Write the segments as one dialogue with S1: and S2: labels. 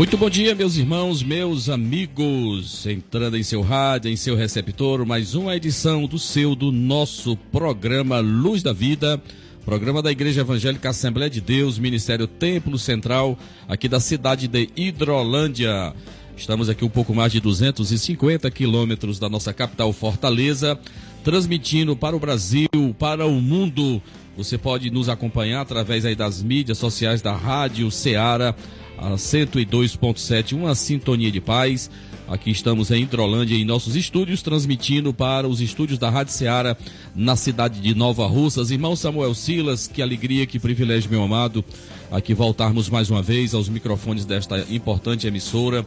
S1: Muito bom dia, meus irmãos, meus amigos. Entrando em seu rádio, em seu receptor, mais uma edição do seu, do nosso programa Luz da Vida. Programa da Igreja Evangélica Assembleia de Deus, Ministério Templo Central, aqui da cidade de Hidrolândia. Estamos aqui um pouco mais de 250 quilômetros da nossa capital Fortaleza, transmitindo para o Brasil, para o mundo. Você pode nos acompanhar através aí das mídias sociais da Rádio Ceará a 102.7, uma sintonia de paz. Aqui estamos em Hidrolândia, em nossos estúdios, transmitindo para os estúdios da Rádio Ceará, na cidade de Nova Russas. Irmão Samuel Silas, que alegria, que privilégio, meu amado, aqui voltarmos mais uma vez aos microfones desta importante emissora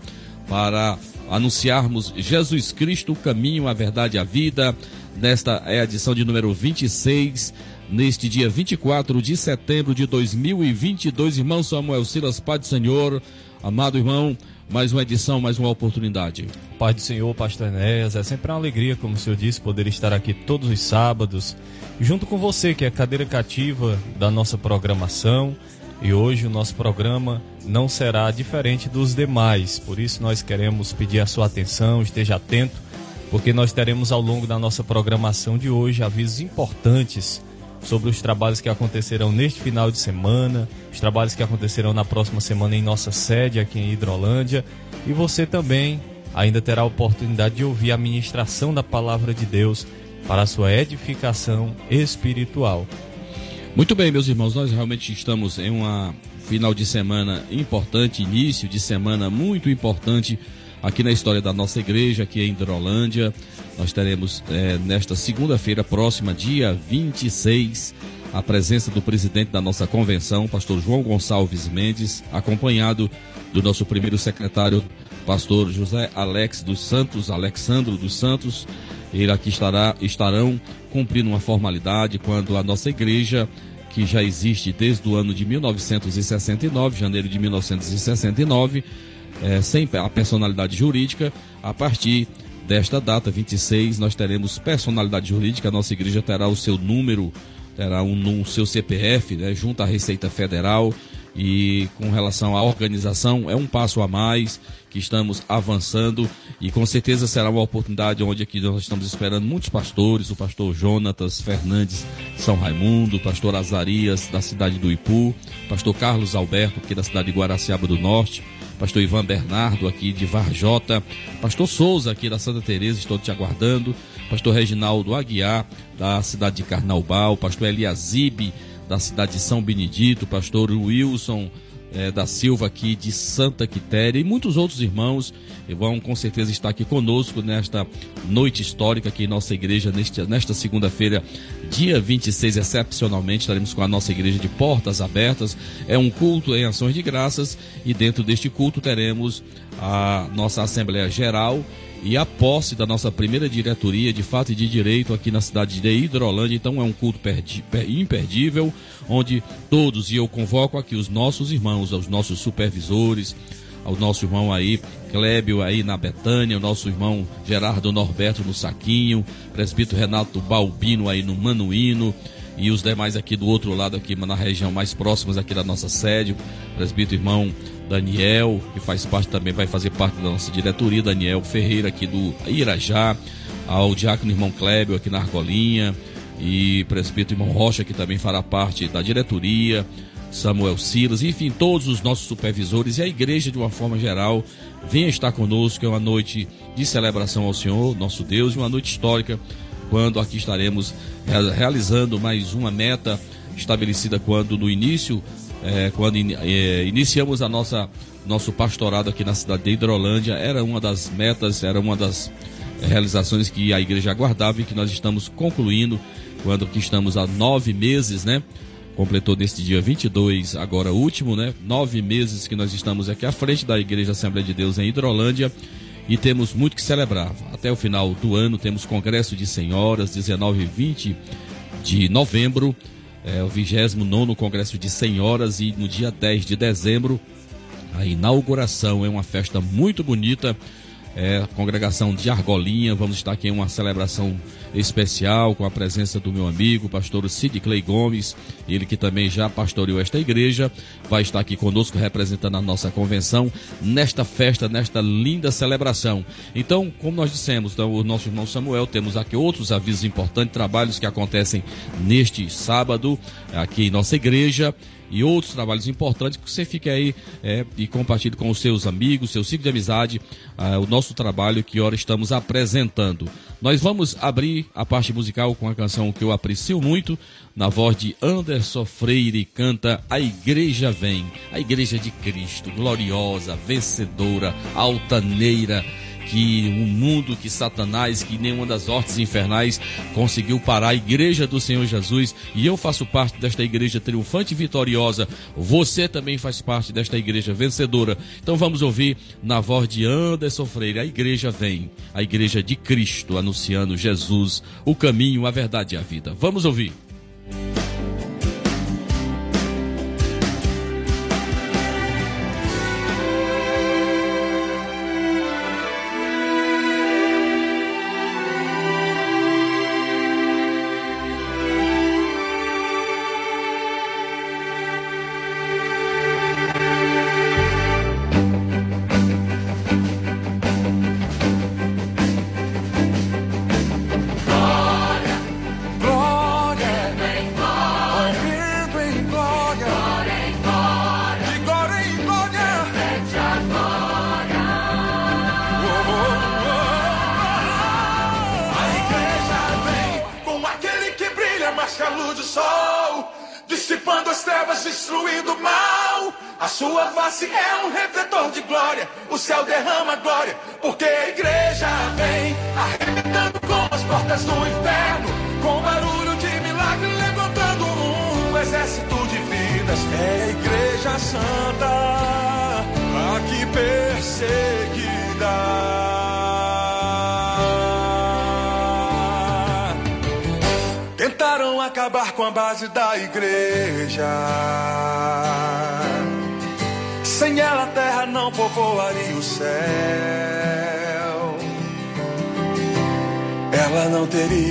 S1: para anunciarmos Jesus Cristo, o caminho, a verdade e a vida. Nesta é a edição de número 26 neste dia 24 de setembro de 2022. Irmão Samuel Silas, Pai do Senhor, amado irmão, mais uma edição, mais uma oportunidade.
S2: Pai do Senhor, Pastor Enéas, é sempre uma alegria, como o senhor disse, poder estar aqui todos os sábados, junto com você, que é a cadeira cativa da nossa programação. E hoje o nosso programa não será diferente dos demais, por isso nós queremos pedir a sua atenção, esteja atento, porque nós teremos ao longo da nossa programação de hoje avisos importantes sobre os trabalhos que acontecerão neste final de semana, os trabalhos que acontecerão na próxima semana em nossa sede aqui em Hidrolândia. E você também ainda terá a oportunidade de ouvir a ministração da palavra de Deus para a sua edificação espiritual.
S1: Muito bem, meus irmãos, nós realmente estamos em uma final de semana importante, início de semana muito importante aqui na história da nossa igreja, aqui em Hidrolândia. Nós teremos é, nesta segunda-feira próxima, dia 26, a presença do presidente da nossa convenção, pastor João Gonçalves Mendes, acompanhado do nosso primeiro secretário, pastor José Alex dos Santos, Alexandro dos Santos. Ele aqui estará, estarão cumprindo uma formalidade quando a nossa igreja, que já existe desde o ano de 1969, janeiro de 1969, é, sem a personalidade jurídica, a partir desta data, 26, nós teremos personalidade jurídica, a nossa igreja terá o seu número, terá um, um seu CPF, né, junto à Receita Federal, e com relação à organização, é um passo a mais que estamos avançando. E com certeza será uma oportunidade onde aqui nós estamos esperando muitos pastores, o pastor Jonatas Fernandes São Raimundo, o pastor Azarias da cidade do Ipu, pastor Carlos Alberto aqui da cidade de Guaraciaba do Norte, pastor Ivan Bernardo aqui de Varjota, pastor Souza aqui da Santa Teresa, estou te aguardando, pastor Reginaldo Aguiar da cidade de Carnaubal, pastor Eliasibe da cidade de São Benedito, pastor Wilson é, da Silva aqui de Santa Quitéria e muitos outros irmãos vão com certeza estar aqui conosco nesta noite histórica aqui em nossa igreja, neste, nesta segunda-feira, dia 26, excepcionalmente, estaremos com a nossa igreja de portas abertas. É um culto em ações de graças e dentro deste culto teremos a nossa Assembleia Geral e a posse da nossa primeira diretoria de fato e de direito aqui na cidade de Hidrolândia. Então é um culto imperdível, onde todos, e eu convoco aqui os nossos irmãos, os nossos supervisores, ao nosso irmão aí, Clébio aí na Betânia, o nosso irmão Gerardo Norberto no Saquinho, presbítero Renato Balbino aí no Manuíno, e os demais aqui do outro lado, aqui na região mais próximas aqui da nossa sede, presbítero irmão Daniel, que faz parte também, vai fazer parte da nossa diretoria, Daniel Ferreira aqui do Irajá, ao diácono irmão Clébio aqui na Argolinha, e presbítero irmão Rocha, que também fará parte da diretoria, Samuel Silas, enfim, todos os nossos supervisores e a igreja de uma forma geral, venha estar conosco, é uma noite de celebração ao Senhor, nosso Deus, e uma noite histórica, quando aqui estaremos realizando mais uma meta estabelecida quando no início é, quando in, é, iniciamos a nossa nosso pastorado aqui na cidade de Hidrolândia, era uma das metas, era uma das realizações que a igreja aguardava e que nós estamos concluindo, quando que estamos há nove meses, né? Completou neste dia 22, agora último, né? Nove meses que nós estamos aqui à frente da Igreja Assembleia de Deus em Hidrolândia e temos muito que celebrar. Até o final do ano temos Congresso de Senhoras, 19 e 20 de novembro, é, o 29 Congresso de Senhoras e no dia 10 de dezembro a inauguração. É uma festa muito bonita é, congregação de Argolinha. Vamos estar aqui em uma celebração especial com a presença do meu amigo, pastor Sid Clay Gomes, ele que também já pastoreou esta igreja, vai estar aqui conosco representando a nossa convenção nesta festa, nesta linda celebração. Então, como nós dissemos, então, o nosso irmão Samuel, temos aqui outros avisos importantes, trabalhos que acontecem neste sábado aqui em nossa igreja e outros trabalhos importantes que você fique aí é, e compartilhe com os seus amigos, seu ciclo de amizade, ah, o nosso trabalho que ora estamos apresentando. Nós vamos abrir a parte musical com a canção que eu aprecio muito, na voz de Anderson Freire, canta A Igreja Vem, a Igreja de Cristo, gloriosa, vencedora, altaneira que o mundo, que Satanás, que nenhuma das hortes infernais conseguiu parar a igreja do Senhor Jesus. E eu faço parte desta igreja triunfante e vitoriosa. Você também faz parte desta igreja vencedora. Então vamos ouvir na voz de Anderson Freire: A igreja vem, a igreja de Cristo, anunciando Jesus, o caminho, a verdade e a vida. Vamos ouvir.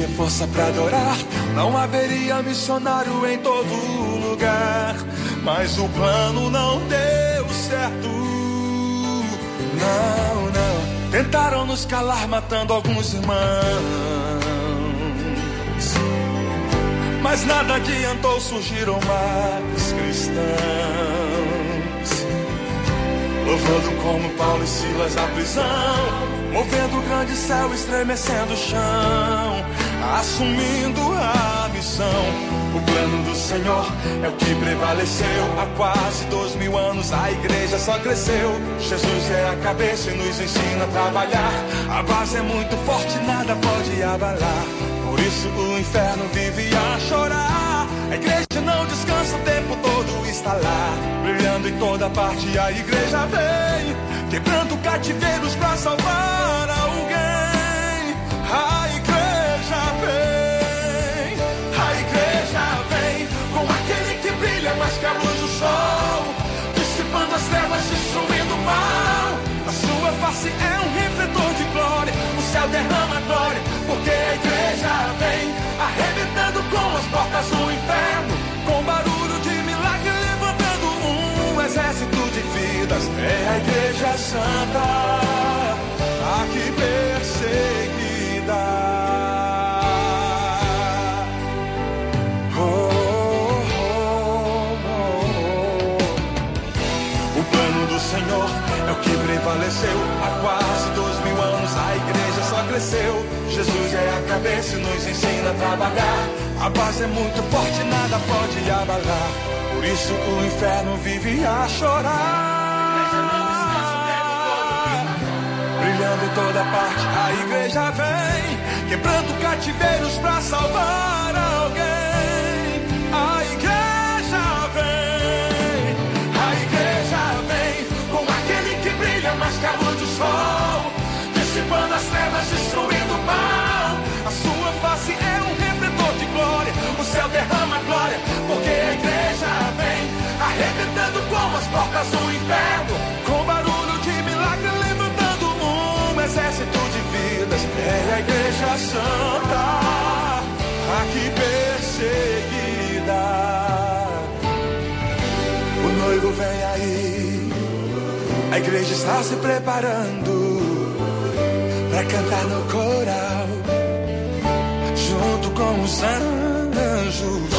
S3: Força para adorar. Não haveria missionário em todo lugar. Mas o plano não deu certo. Não, não. Tentaram nos calar, matando alguns irmãos. Mas nada adiantou, surgiram mais cristãos. Louvando como Paulo e Silas na prisão, movendo o grande céu, estremecendo o chão, assumindo a missão. O plano do Senhor é o que prevaleceu. Há quase dois mil anos a igreja só cresceu. Jesus é a cabeça e nos ensina a trabalhar. A base é muito forte, nada pode abalar. Por isso o inferno vive a chorar. A igreja não descansa o tempo todo, está lá, brilhando em toda parte. A igreja vem, quebrando cativeiros para salvar alguém. A igreja vem, a igreja vem, com aquele que brilha mais que a luz do sol, dissipando as trevas, destruindo o mal. A sua face é um refletor de glória, o céu derrama com as portas do inferno, com barulho de milagre, levantando um exército de vidas. É a igreja santa, aqui perseguida. Oh, oh, oh, Jesus é a cabeça e nos ensina a trabalhar. A base é muito forte, nada pode abalar. Por isso o inferno vive a chorar. brilhando em toda parte. A igreja vem, quebrando cativeiros para salvar alguém. O céu derrama glória, porque a igreja vem, arrebentando como as portas do inferno, com barulho de milagre levantando um exército de vidas. É a igreja santa, aqui perseguida. O noivo vem aí, a igreja está se preparando para cantar no coral, junto com os anjos. O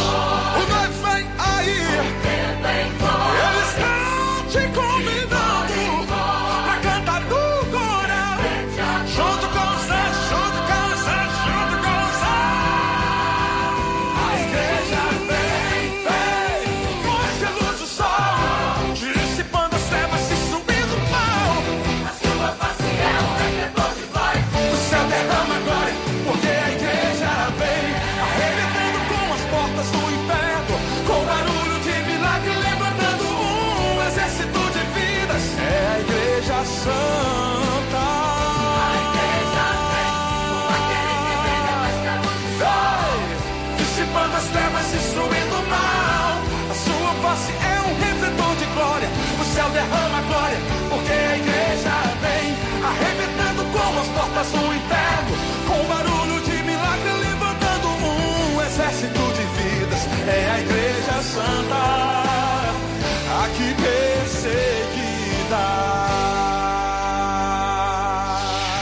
S3: céu derrama glória, porque a igreja vem, arrebentando como as portas do inferno, com barulho de milagre, levantando um exército de vidas. É a igreja santa, aqui perseguida.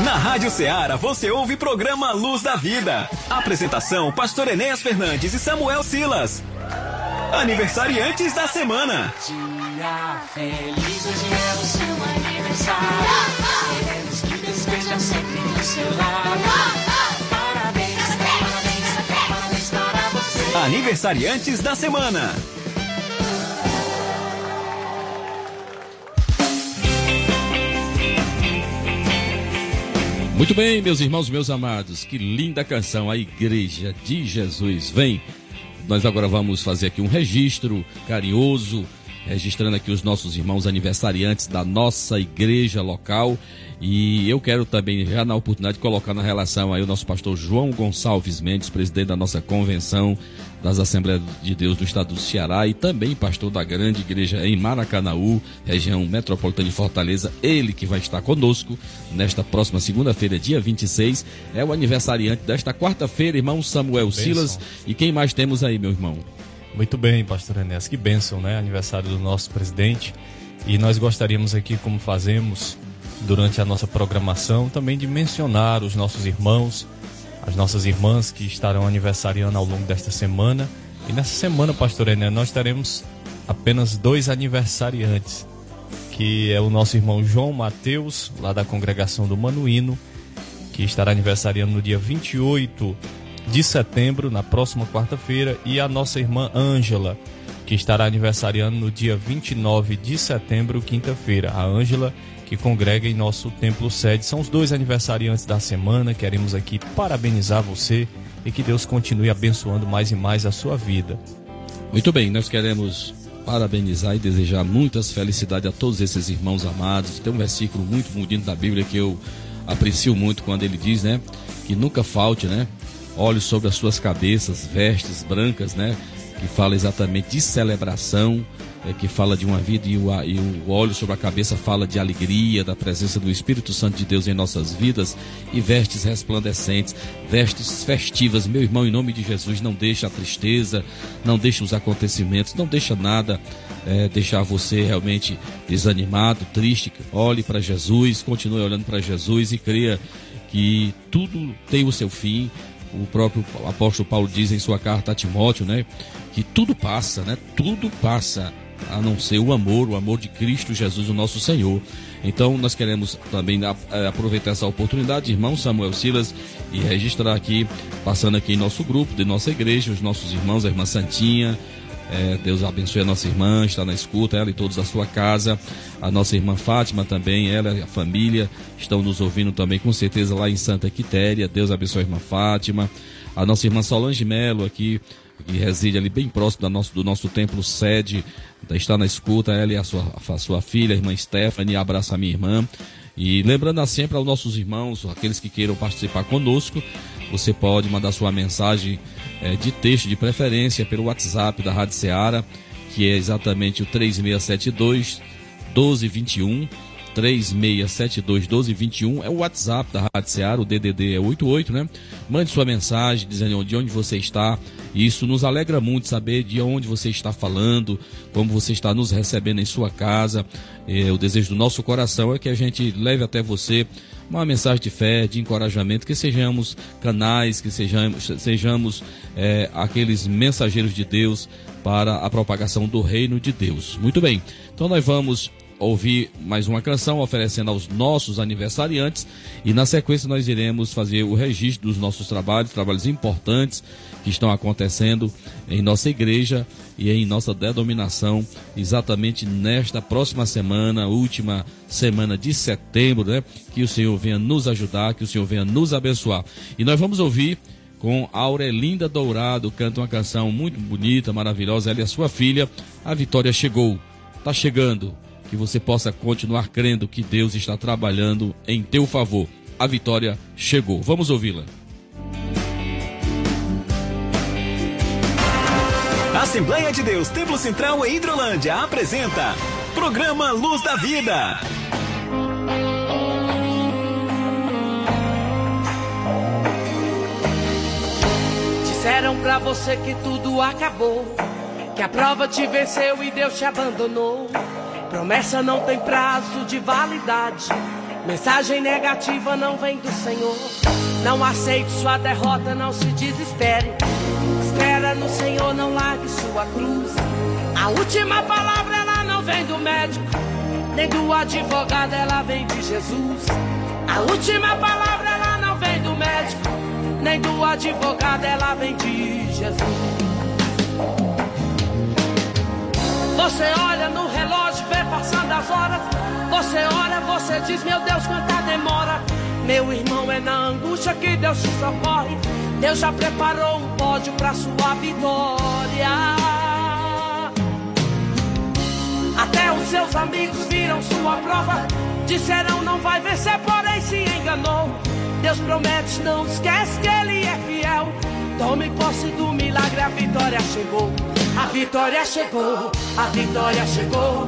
S4: Na Rádio Ceará você ouve programa Luz da Vida. Apresentação: Pastor Enéas Fernandes e Samuel Silas. Aniversariantes da semana.
S5: Dia feliz, hoje é o seu aniversário. Queremos que Deus esteja sempre do seu lado. Parabéns, parabéns, parabéns para você.
S4: Aniversariantes da semana.
S1: Muito bem, meus irmãos, meus amados, que linda canção, a Igreja de Jesus. Vem, nós agora vamos fazer aqui um registro carinhoso, registrando aqui os nossos irmãos aniversariantes da nossa igreja local. E eu quero também, já na oportunidade, colocar na relação aí o nosso pastor João Gonçalves Mendes, presidente da nossa convenção das Assembleias de Deus do Estado do Ceará e também pastor da grande igreja em Maracanaú, região metropolitana de Fortaleza. Ele que vai estar conosco nesta próxima segunda-feira, dia 26. É o aniversariante desta quarta-feira, irmão Samuel Silas. E quem mais temos aí, meu irmão?
S2: Muito bem, pastor Enéas, que bênção, né? Aniversário do nosso presidente. E nós gostaríamos aqui, como fazemos durante a nossa programação, também de mencionar os nossos irmãos, as nossas irmãs que estarão aniversariando ao longo desta semana. E nessa semana, pastor Enéas, nós teremos apenas dois aniversariantes, que é o nosso irmão João Mateus, lá da congregação do Manuíno, que estará aniversariando no dia 28 de setembro, na próxima quarta-feira, e a nossa irmã Ângela, que estará aniversariando no dia 29 de setembro, quinta-feira. A Ângela, que congrega em nosso templo sede. São os dois aniversariantes da semana. Queremos aqui parabenizar você e que Deus continue abençoando mais e mais a sua vida.
S1: Muito bem, nós queremos parabenizar e desejar muitas felicidades a todos esses irmãos amados. Tem um versículo muito bonito da Bíblia que eu aprecio muito quando ele diz, né, que nunca falte, né, olhos sobre as suas cabeças, vestes brancas, né, que fala exatamente de celebração, é, que fala de uma vida e o, e o óleo sobre a cabeça fala de alegria, da presença do Espírito Santo de Deus em nossas vidas e vestes resplandecentes, vestes festivas. Meu irmão, em nome de Jesus, não deixa a tristeza, não deixa os acontecimentos, não deixa nada é, deixar você realmente desanimado, triste. Olhe para Jesus, continue olhando para Jesus e creia que tudo tem o seu fim. O próprio apóstolo Paulo diz em sua carta a Timóteo, né, que tudo passa, né? Tudo passa a não ser o amor, o amor de Cristo Jesus, o nosso Senhor. Então nós queremos também é, aproveitar essa oportunidade, irmão Samuel Silas, e registrar aqui, passando aqui em nosso grupo, de nossa igreja, os nossos irmãos, a irmã Santinha, É, Deus abençoe a nossa irmã, está na escuta, ela e todos da sua casa. A nossa irmã Fátima também, ela e a família estão nos ouvindo também, com certeza, lá em Santa Quitéria. Deus abençoe a irmã Fátima. A nossa irmã Solange Melo aqui, que reside ali bem próximo do nosso, do nosso templo sede, está na escuta, ela e a sua, a sua filha, a irmã Stephanie, abraça a minha irmã. E lembrando sempre aos nossos irmãos, aqueles que queiram participar conosco, você pode mandar sua mensagem é, de texto de preferência pelo WhatsApp da Rádio Ceará, que é exatamente o 3672 1221. 3672 1221 é o WhatsApp da Rádio Seara, o DDD é 88, né? Mande sua mensagem dizendo de onde você está. Isso nos alegra muito saber de onde você está falando, como você está nos recebendo em sua casa. É, o desejo do nosso coração é que a gente leve até você uma mensagem de fé, de encorajamento, que sejamos canais, que sejamos, sejamos é, aqueles mensageiros de Deus para a propagação do reino de Deus. Muito bem, então nós vamos ouvir mais uma canção oferecendo aos nossos aniversariantes e na sequência nós iremos fazer o registro dos nossos trabalhos, trabalhos importantes que estão acontecendo em nossa igreja e em nossa denominação exatamente nesta próxima semana, última semana de setembro, né? Que o Senhor venha nos ajudar, que o Senhor venha nos abençoar. E nós vamos ouvir com Aurelinda Dourado, canta uma canção muito bonita, maravilhosa, ela e a sua filha, a vitória chegou. Tá chegando que você possa continuar crendo que Deus está trabalhando em teu favor. A vitória chegou. Vamos ouvi-la.
S4: Assembleia de Deus Templo Central em Hidrolândia apresenta Programa Luz da Vida.
S6: Disseram pra você que tudo acabou, que a prova te venceu e Deus te abandonou. Promessa não tem prazo de validade. Mensagem negativa não vem do Senhor. Não aceite sua derrota, não se desespere. Espera no Senhor, não largue sua cruz. A última palavra ela não vem do médico, nem do advogado, ela vem de Jesus. A última palavra ela não vem do médico, nem do advogado, ela vem de Jesus. Você olha no relógio, você diz, meu Deus, quanta demora. Meu irmão, é na angústia que Deus te socorre. Deus já preparou um pódio pra sua vitória. Até os seus amigos viram sua prova. Disseram não vai vencer, porém se enganou. Deus promete, não esquece que Ele é fiel. Tome posse do milagre, a vitória chegou. A vitória chegou, a vitória chegou.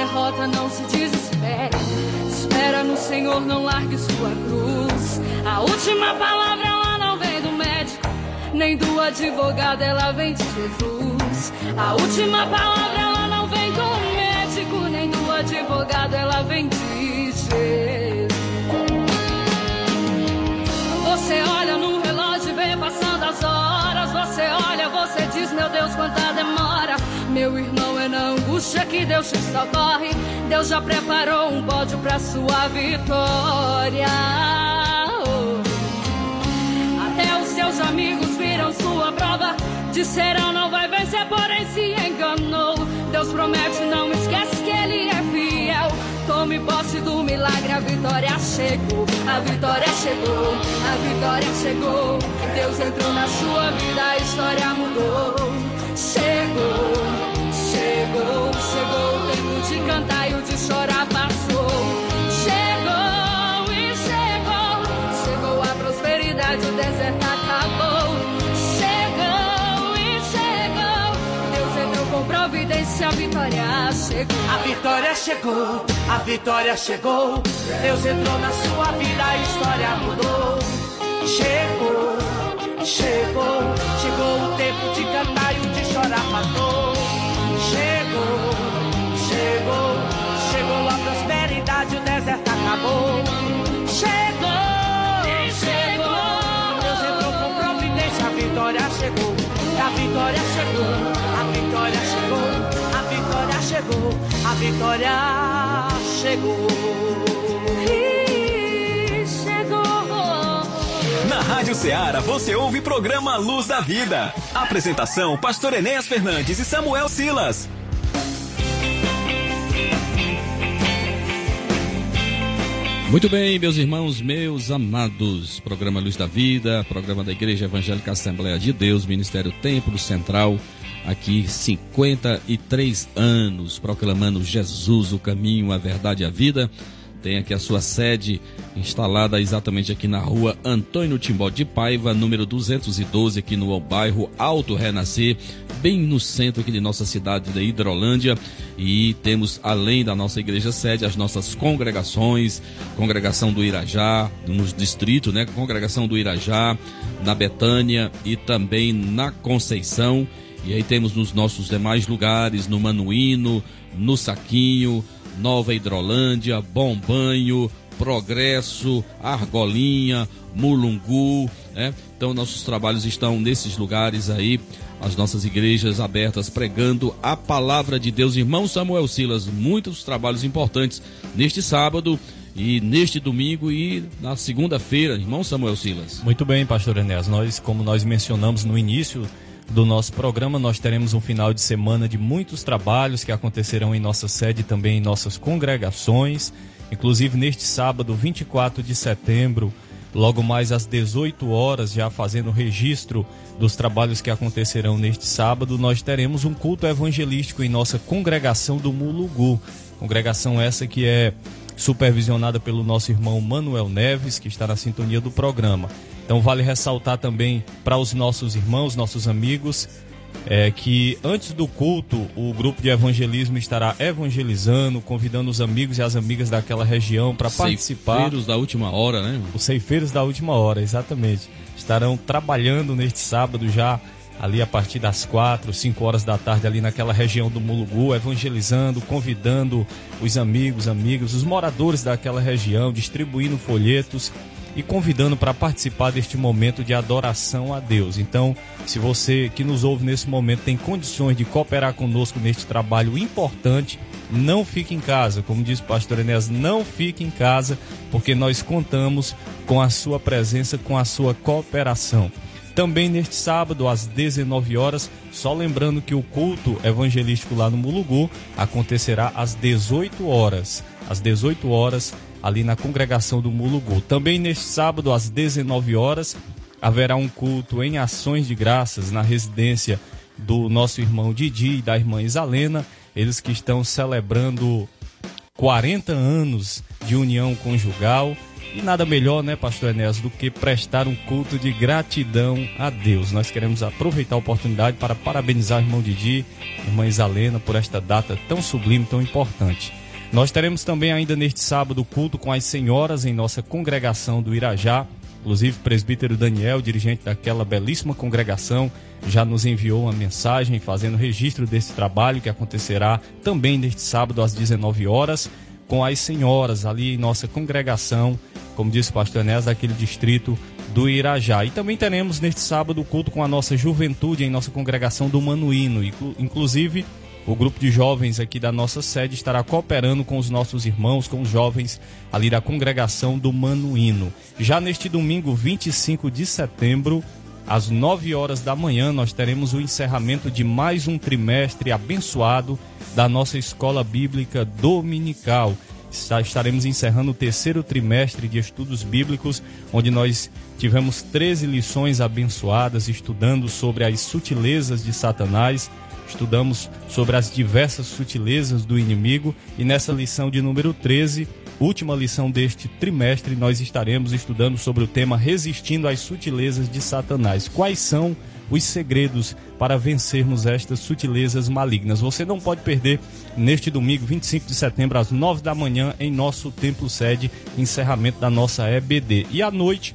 S7: Derrota, não se desespere. Espera no Senhor, não largue sua cruz. A última palavra ela não vem do médico, nem do advogado, ela vem de Jesus. A última palavra ela não vem do médico, nem do advogado, ela vem de Jesus. Você olha no relógio e vê passando as horas. Você olha, você diz, meu Deus, quanta demora. Meu irmão, é na angústia que Deus te socorre. Deus já preparou um pódio pra sua vitória. Até os seus amigos viram sua prova. Disseram não vai vencer, porém se enganou. Deus promete, não esquece que Ele é fiel. Tome posse do milagre, a vitória chegou. A vitória chegou, a vitória chegou. Deus entrou na sua vida, a história mudou. Chegou, chegou, chegou o tempo de cantar e o de chorar passou. Chegou e chegou, chegou a prosperidade, o deserto acabou. Chegou e chegou, Deus entrou com providência, a vitória chegou.
S6: A vitória chegou, a vitória chegou. Deus entrou na sua vida, a história mudou. Chegou, chegou, chegou o tempo de cantar e o de chorar passou. Chegou, chegou a prosperidade, o deserto acabou. Chegou,
S7: chegou.
S6: Deus entrou com providência, a vitória chegou. A vitória chegou, a vitória chegou, a vitória chegou,
S7: a vitória chegou.
S4: Na Rádio Ceará você ouve o programa Luz da Vida. Apresentação: Pastor Enéas Fernandes e Samuel Silas.
S1: Muito bem, meus irmãos, meus amados. Programa Luz da Vida, programa da Igreja Evangélica Assembleia de Deus, Ministério Templo Central. Aqui 53 anos proclamando Jesus, o caminho, a verdade e a vida. Tem aqui a sua sede instalada exatamente aqui na rua Antônio Timbó de Paiva, número 212, aqui no bairro Alto Renascer, bem no centro aqui de nossa cidade de Hidrolândia. E temos, além da nossa igreja sede, as nossas congregações, congregação do Irajá, nos distritos, né? Congregação do Irajá, na Betânia e também na Conceição. E aí temos nos nossos demais lugares, no Manuíno, no Saquinho, Nova Hidrolândia, Bom Banho, Progresso, Argolinha, Mulungu, né? Então nossos trabalhos estão nesses lugares aí, as nossas igrejas abertas pregando a palavra de Deus. Irmão Samuel Silas, muitos trabalhos importantes neste sábado e neste domingo e na segunda-feira, irmão Samuel Silas.
S2: Muito bem, pastor Enéas. Nós, como nós mencionamos no início do nosso programa, nós teremos um final de semana de muitos trabalhos que acontecerão em nossa sede e também em nossas congregações. Inclusive neste sábado, 24 de setembro, logo mais às 18 horas, já fazendo o registro dos trabalhos que acontecerão neste sábado, nós teremos um culto evangelístico em nossa congregação do Mulugu. Congregação essa que é supervisionada pelo nosso irmão Manuel Neves, que está na sintonia do programa. Então vale ressaltar também para os nossos irmãos, nossos amigos, é, que antes do culto o grupo de evangelismo estará evangelizando, convidando os amigos e as amigas daquela região para participar.
S1: Ceifeiros da última hora, né?
S2: Os ceifeiros da última hora, exatamente. Estarão trabalhando neste sábado já ali a partir das quatro, cinco horas da tarde ali naquela região do Mulugu, evangelizando, convidando os amigos, amigos, os moradores daquela região, distribuindo folhetos e convidando para participar deste momento de adoração a Deus. Então, se você que nos ouve nesse momento tem condições de cooperar conosco neste trabalho importante, não fique em casa, como disse o pastor Enéas, não fique em casa, porque nós contamos com a sua presença, com a sua cooperação. Também neste sábado, às 19 horas, só lembrando que o culto evangelístico lá no Mulugu acontecerá às 18 horas. Às 18 horas, ali na congregação do Mulugu. Também neste sábado, às 19 horas, haverá um culto em ações de graças na residência do nosso irmão Didi e da irmã Isalena, eles que estão celebrando 40 anos de união conjugal. E nada melhor, né, pastor Enéas, do que prestar um culto de gratidão a Deus. Nós queremos aproveitar a oportunidade para parabenizar o irmão Didi, irmã Isalena, por esta data tão sublime, tão importante. Nós teremos também ainda neste sábado culto com as senhoras em nossa congregação do Irajá. Inclusive, o presbítero Daniel, dirigente daquela belíssima congregação, já nos enviou uma mensagem fazendo registro desse trabalho que acontecerá também neste sábado às 19 horas com as senhoras ali em nossa congregação, como disse o pastor Enéas, daquele distrito do Irajá. E também teremos neste sábado culto com a nossa juventude em nossa congregação do Manuíno. Inclusive, o grupo de jovens aqui da nossa sede estará cooperando com os nossos irmãos, com os jovens ali da congregação do Manuíno. Já neste domingo, 25 de setembro, às 9 horas da manhã, nós teremos o encerramento de mais um trimestre abençoado da nossa escola bíblica dominical. Estaremos encerrando o terceiro trimestre de estudos bíblicos, onde nós tivemos 13 lições abençoadas, estudando sobre as sutilezas de Satanás, estudamos sobre as diversas sutilezas do inimigo, e nessa lição de número 13, última lição deste trimestre, nós estaremos estudando sobre o tema Resistindo às Sutilezas de Satanás. Quais são os segredos para vencermos estas sutilezas malignas. Você não pode perder neste domingo, 25 de setembro, às 9 da manhã, em nosso templo sede, encerramento da nossa EBD. E à noite,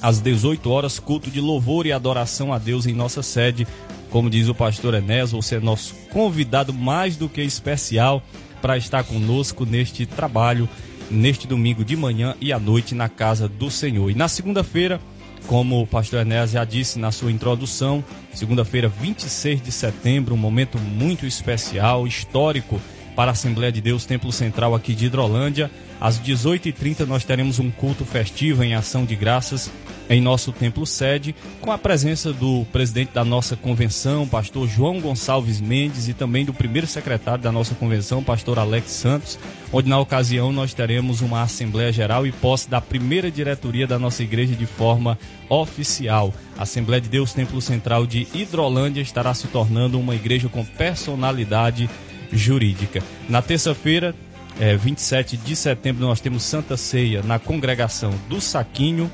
S2: às 18 horas, culto de louvor e adoração a Deus em nossa sede. Como diz o pastor Enés, você é nosso convidado mais do que especial para estar conosco neste trabalho, neste domingo de manhã e à noite na casa do Senhor. E na segunda-feira, Como o pastor Enéas já disse na sua introdução, segunda-feira, 26 de setembro, um momento muito especial, histórico para a Assembleia de Deus Templo Central aqui de Hidrolândia. Às 18h30 nós teremos um culto festivo em ação de graças em nosso templo sede, com a presença do presidente da nossa convenção, pastor João Gonçalves Mendes, e também do primeiro secretário da nossa convenção, pastor Alex Santos, onde na ocasião nós teremos uma Assembleia Geral e posse da primeira diretoria da nossa igreja de forma oficial. A Assembleia de Deus Templo Central de Hidrolândia estará se tornando uma igreja com personalidade jurídica. Na terça-feira, é, 27 de setembro, nós temos Santa Ceia na congregação do Saquinho,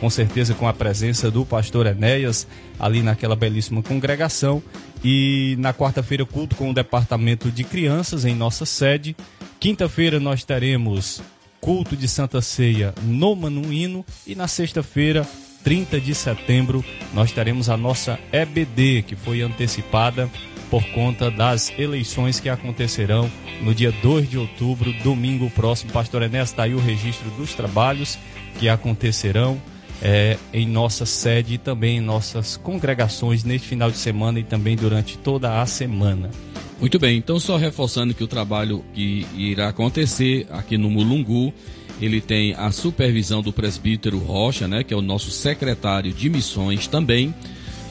S2: com certeza com a presença do pastor Enéas ali naquela belíssima congregação. E na quarta-feira, culto com o departamento de crianças em nossa sede. Quinta-feira, nós teremos culto de Santa Ceia no Manuíno. E na sexta-feira, 30 de setembro, nós teremos a nossa EBD, que foi antecipada por conta das eleições que acontecerão no dia 2 de outubro, domingo próximo. Pastor Enéas, está aí o registro dos trabalhos que acontecerão é, em nossa sede e também em nossas congregações neste final de semana e também durante toda a semana.
S1: Muito bem, então só reforçando que o trabalho que irá acontecer aqui no Mulungu, ele tem a supervisão do presbítero Rocha, né, que é o nosso secretário de missões também,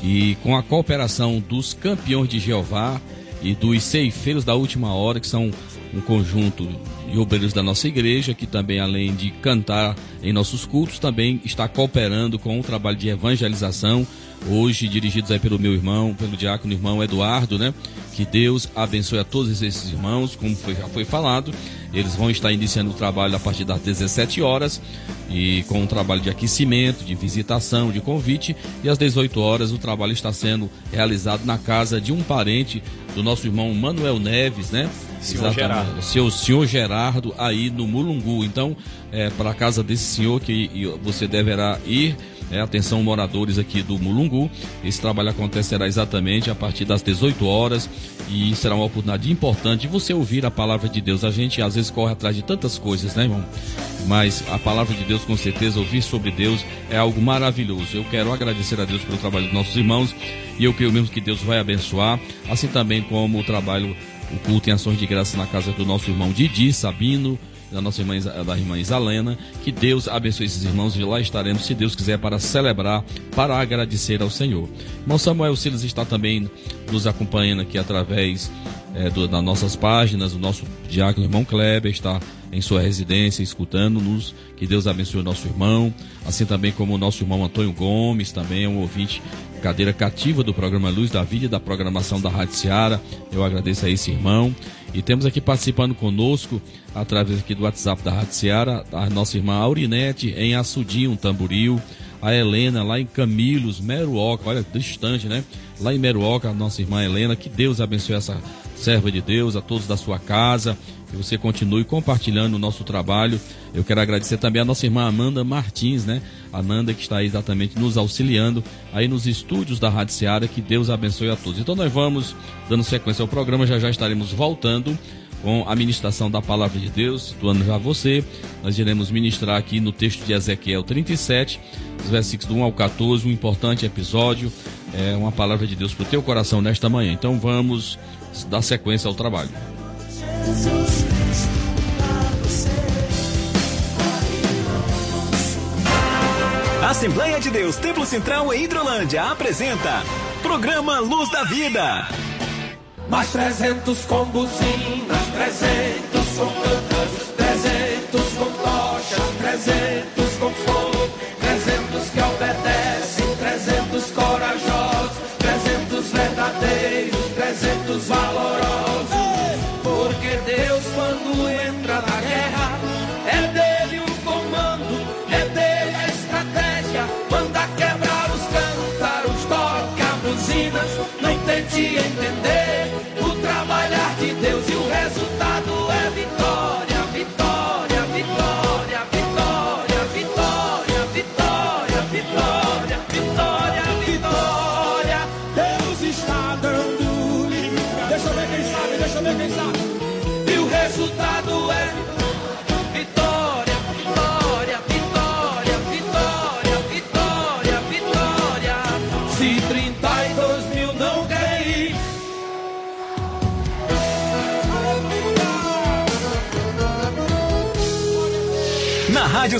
S1: e com a cooperação dos campeões de Jeová e dos ceifeiros da última hora, que são um conjunto de obreiros da nossa igreja, que também, além de cantar em nossos cultos, também está cooperando com o trabalho de evangelização, hoje dirigidos aí pelo meu irmão, pelo diácono irmão Eduardo, né? Que Deus abençoe a todos esses irmãos, como foi, já foi falado. Eles vão estar iniciando o trabalho a partir das 17 horas e com um trabalho de aquecimento, de visitação, de convite. E às 18 horas o trabalho está sendo realizado na casa de um parente do nosso irmão Manuel Neves, né?
S2: Senhor Gerardo.
S1: O seu senhor Gerardo aí no Mulungu. Então, é para a casa desse senhor que você deverá ir. É, atenção, moradores aqui do Mulungu. Esse trabalho acontecerá exatamente a partir das 18 horas e será uma oportunidade importante de você ouvir a palavra de Deus. A gente às vezes corre atrás de tantas coisas, né, irmão? Mas a palavra de Deus, com certeza, ouvir sobre Deus é algo maravilhoso. Eu quero agradecer a Deus pelo trabalho dos nossos irmãos e eu creio mesmo que Deus vai abençoar, assim também como o trabalho o culto em ações de graça na casa do nosso irmão Didi Sabino, da nossa irmã, da irmã Isalena. Que Deus abençoe esses irmãos e lá estaremos, se Deus quiser, para celebrar, para agradecer ao Senhor. Irmão Samuel Silas está também nos acompanhando aqui através é, do, das nossas páginas. O nosso diácono irmão Kleber está em sua residência escutando-nos. Que Deus abençoe o nosso irmão. Assim também como o nosso irmão Antônio Gomes, também é um ouvinte cadeira cativa do programa Luz da Vida e da programação da Rádio Seara. Eu agradeço a esse irmão. E temos aqui participando conosco, através aqui do WhatsApp da Rádio Seara, a nossa irmã Aurinete em Açudinho, Tamboril. A Helena lá em Camilos, Meruoca, olha, distante, né? Lá em Meruoca, a nossa irmã Helena. Que Deus abençoe essa serva de Deus, a todos da sua casa. Que você continue compartilhando o nosso trabalho. Eu quero agradecer também a nossa irmã Amanda Martins, né? A Nanda que está exatamente nos auxiliando aí nos estúdios da Rádio Seara. Que Deus abençoe a todos. Então nós vamos dando sequência ao programa, já já estaremos voltando com a ministração da palavra de Deus, situando já você. Nós iremos ministrar aqui no texto de Ezequiel 37, os versículos do 1 ao 14, um importante episódio, é uma palavra de Deus para o teu coração nesta manhã. Então vamos dar sequência ao trabalho.
S4: Assembleia de Deus Templo Central em Hidrolândia apresenta Programa Luz da Vida.
S3: Mais 300 com buzinas, 300 com cântaros, 300 com tochas, 300 com fogo, y entender.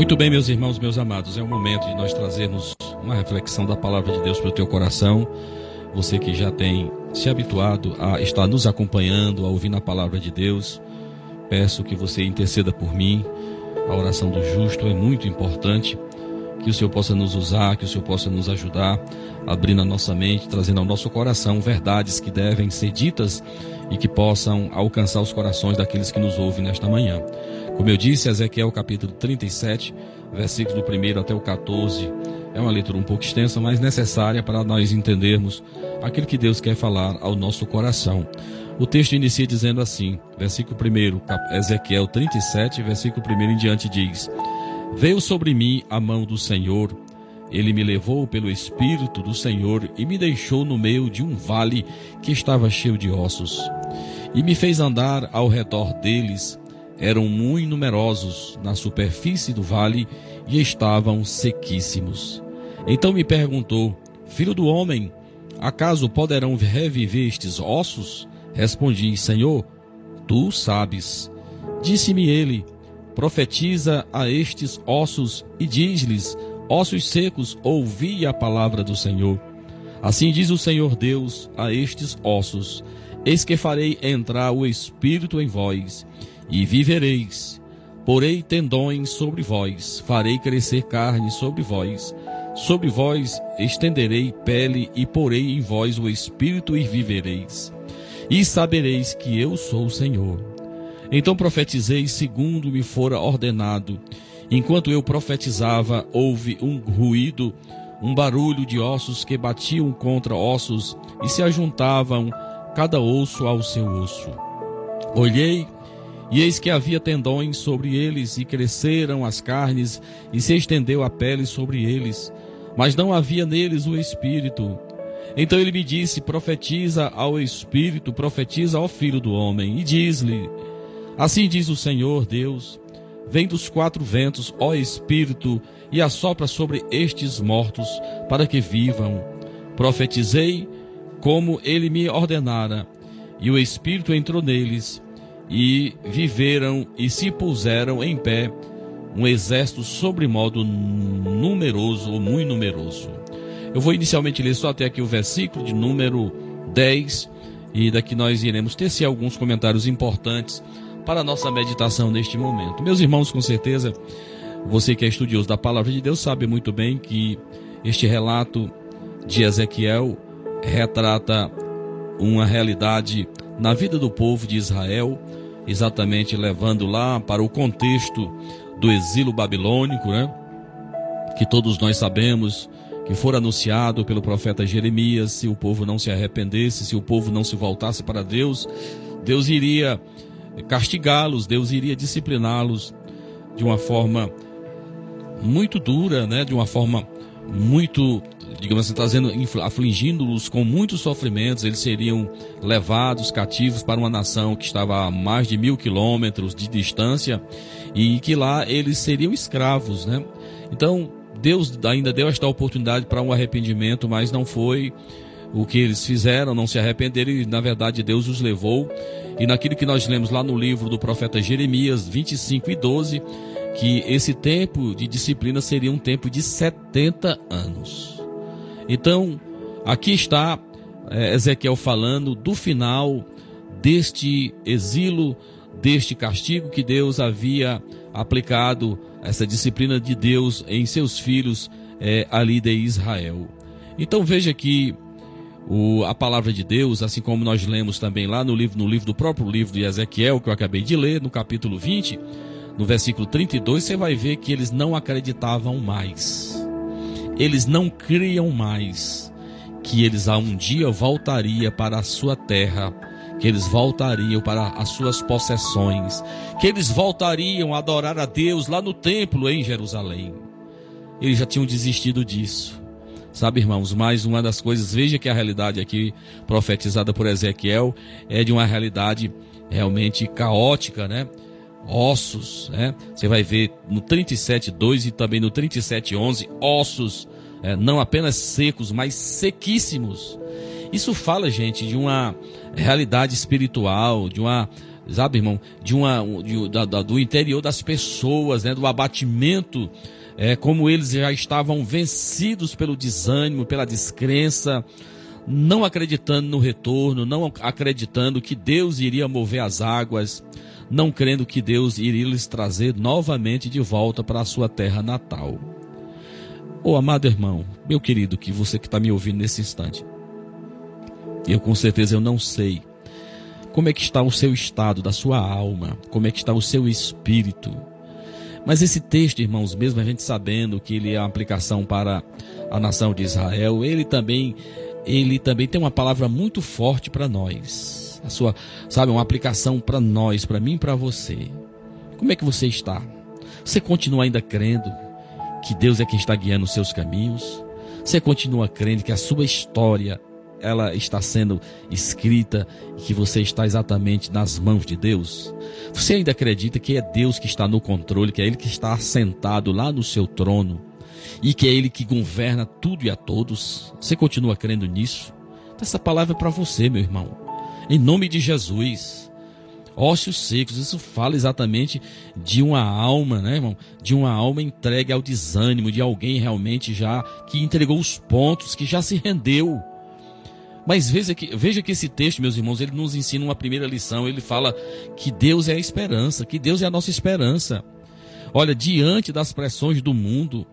S1: Muito bem, meus irmãos, meus amados, é o momento de nós trazermos uma reflexão da palavra de Deus para o teu coração. Você que já tem se habituado a estar nos acompanhando, a ouvir a palavra de Deus, peço que você interceda por mim. A oração do justo é muito importante. Que o Senhor possa nos usar, que o Senhor possa nos ajudar, abrindo a nossa mente, trazendo ao nosso coração verdades que devem ser ditas e que possam alcançar os corações daqueles que nos ouvem nesta manhã. Como eu disse, Ezequiel capítulo 37, versículos do 1 até o 14, é uma leitura um pouco extensa, mas necessária para nós entendermos aquilo que Deus quer falar ao nosso coração. O texto inicia dizendo assim, versículo 1, Ezequiel 37, versículo 1 em diante diz: Veio sobre mim a mão do Senhor, ele me levou pelo Espírito do Senhor e me deixou no meio de um vale que estava cheio de ossos. E me fez andar ao redor deles. Eram muito numerosos na superfície do vale e estavam sequíssimos. Então me perguntou: Filho do homem, acaso poderão reviver estes ossos? Respondi: Senhor, tu sabes. Disse-me ele: Profetiza a estes ossos e diz-lhes: Ossos secos, ouvi a palavra do Senhor. Assim diz o Senhor Deus a estes ossos: Eis que farei entrar o Espírito em vós, e vivereis. Porei tendões sobre vós, farei crescer carne sobre vós. Sobre vós estenderei pele, e porei em vós o Espírito, e vivereis. E sabereis que eu sou o Senhor. Então profetizei segundo me fora ordenado. Enquanto eu profetizava, houve um ruído, um barulho de ossos que batiam contra ossos e se ajuntavam, cada osso ao seu osso. Olhei, e eis que havia tendões sobre eles, e cresceram as carnes, e se estendeu a pele sobre eles, mas não havia neles o espírito. Então ele me disse: Profetiza ao espírito, profetiza ao filho do homem, e diz-lhe: Assim diz o Senhor Deus: Vem dos quatro ventos, ó Espírito, e assopra sobre estes mortos, para que vivam. Profetizei como ele me ordenara, e o Espírito entrou neles, e viveram e se puseram em pé um exército sobremodo numeroso, ou muito numeroso. Eu vou inicialmente ler só até aqui o versículo de número 10, e daqui nós iremos tecer alguns comentários importantes para a nossa meditação neste momento. Meus irmãos, com certeza, você que é estudioso da palavra de Deus sabe muito bem que este relato de Ezequiel retrata uma realidade na vida do povo de Israel, exatamente levando lá para o contexto do exílio babilônico, né? Que todos nós sabemos que for anunciado pelo profeta Jeremias, se o povo não se arrependesse, se o povo não se voltasse para Deus, Deus iria castigá-los, Deus iria discipliná-los de uma forma muito dura, né? De uma forma muito, digamos assim, trazendo, afligindo-os com muitos sofrimentos. Eles seriam levados cativos para uma nação que estava a mais de mil quilômetros de distância e que lá eles seriam escravos, né? Então Deus ainda deu esta oportunidade para um arrependimento, mas não foi o que eles fizeram, não se arrependeram e na verdade Deus os levou. E naquilo que nós lemos lá no livro do profeta Jeremias 25 e 12, que esse tempo de disciplina seria um tempo de 70 anos. Então, aqui está é, Ezequiel falando do final deste exílio, deste castigo que Deus havia aplicado, essa disciplina de Deus em seus filhos é, ali de Israel. Então veja que o, a palavra de Deus, assim como nós lemos também lá no livro, no livro do próprio livro de Ezequiel, que eu acabei de ler, no capítulo 20, no versículo 32, você vai ver que eles não acreditavam mais. Eles não criam mais que eles a um dia voltaria para a sua terra, que eles voltariam para as suas possessões, que eles voltariam a adorar a Deus lá no templo em Jerusalém. eles já tinham desistido disso. Sabe, irmãos, mais uma das coisas, veja que a realidade aqui profetizada por Ezequiel é de uma realidade realmente caótica, né? Ossos, né? Você vai ver no 37:2 e também no 37:11 ossos, é, não apenas secos, mas sequíssimos. Isso fala, gente, de uma realidade espiritual, de uma sabe, irmão, de uma de, da, da, do interior das pessoas, né, do abatimento é, como eles já estavam vencidos pelo desânimo, pela descrença, não acreditando no retorno, não acreditando que Deus iria mover as águas, não crendo que Deus iria lhes trazer novamente de volta para a sua terra natal. Ô oh, amado irmão, meu querido, que você que está me ouvindo nesse instante, eu com certeza eu não sei como é que está o seu estado da sua alma, como é que está o seu espírito. Mas esse texto, irmãos, mesmo a gente sabendo que ele é uma aplicação para a nação de Israel, ele também ele também tem uma palavra muito forte para nós. A sua, sabe, uma aplicação para nós, para mim e para você. Como é que você está? Você continua ainda crendo que Deus é quem está guiando os seus caminhos? Você continua crendo que a sua história ela está sendo escrita e que você está exatamente nas mãos de Deus? Você ainda acredita que é Deus que está no controle, que é Ele que está assentado lá no seu trono e que é Ele que governa tudo e a todos? Você continua crendo nisso? Essa palavra é para você, meu irmão. Em nome de Jesus. Ossos secos, isso fala exatamente de uma alma, né, irmão? De uma alma entregue ao desânimo, de alguém realmente já que entregou os pontos, que já se rendeu mas veja que, veja que esse texto, meus irmãos, ele nos ensina uma primeira lição. Ele fala que Deus é a esperança, que Deus é a nossa esperança. Olha, diante das pressões do mundo,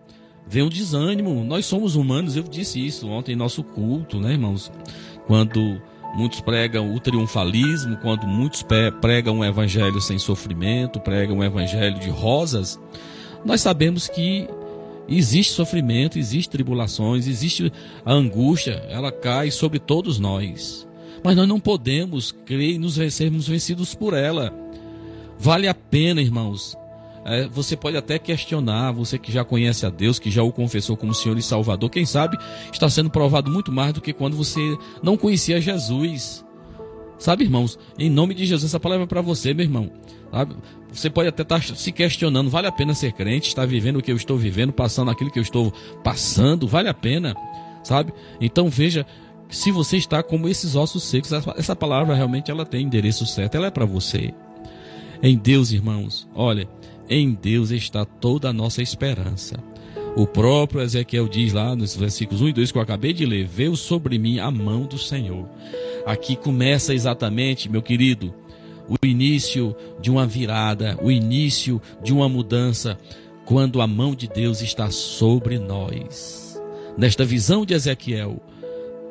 S1: vem o desânimo. Nós somos humanos, eu disse isso ontem em nosso culto, né, irmãos? Quando muitos pregam o triunfalismo, quando muitos pregam um evangelho sem sofrimento, pregam um evangelho de rosas, nós sabemos que Existe sofrimento, existe tribulações, existe a angústia, ela cai sobre todos nós. Mas nós não podemos crer e nos sermos vencidos por ela. Vale a pena, irmãos. É, você pode até questionar, você que já conhece a Deus, que já o confessou como Senhor e Salvador, quem sabe está sendo provado muito mais do que quando você não conhecia Jesus. Sabe, irmãos, em nome de Jesus, essa palavra é para você, meu irmão. Sabe? Você pode até estar tá se questionando: vale a pena ser crente, estar vivendo o que eu estou vivendo, passando aquilo que eu estou passando, vale a pena, sabe? Então veja, se você está como esses ossos secos, essa palavra realmente ela tem endereço certo, ela é para você. Em Deus, irmãos, olha, em Deus está toda a nossa esperança. O próprio Ezequiel diz lá nos versículos 1 e 2 que eu acabei de ler: Veio sobre mim a mão do Senhor. Aqui começa exatamente, meu querido, o início de uma virada, o início de uma mudança, quando a mão de Deus está sobre nós. Nesta visão de Ezequiel,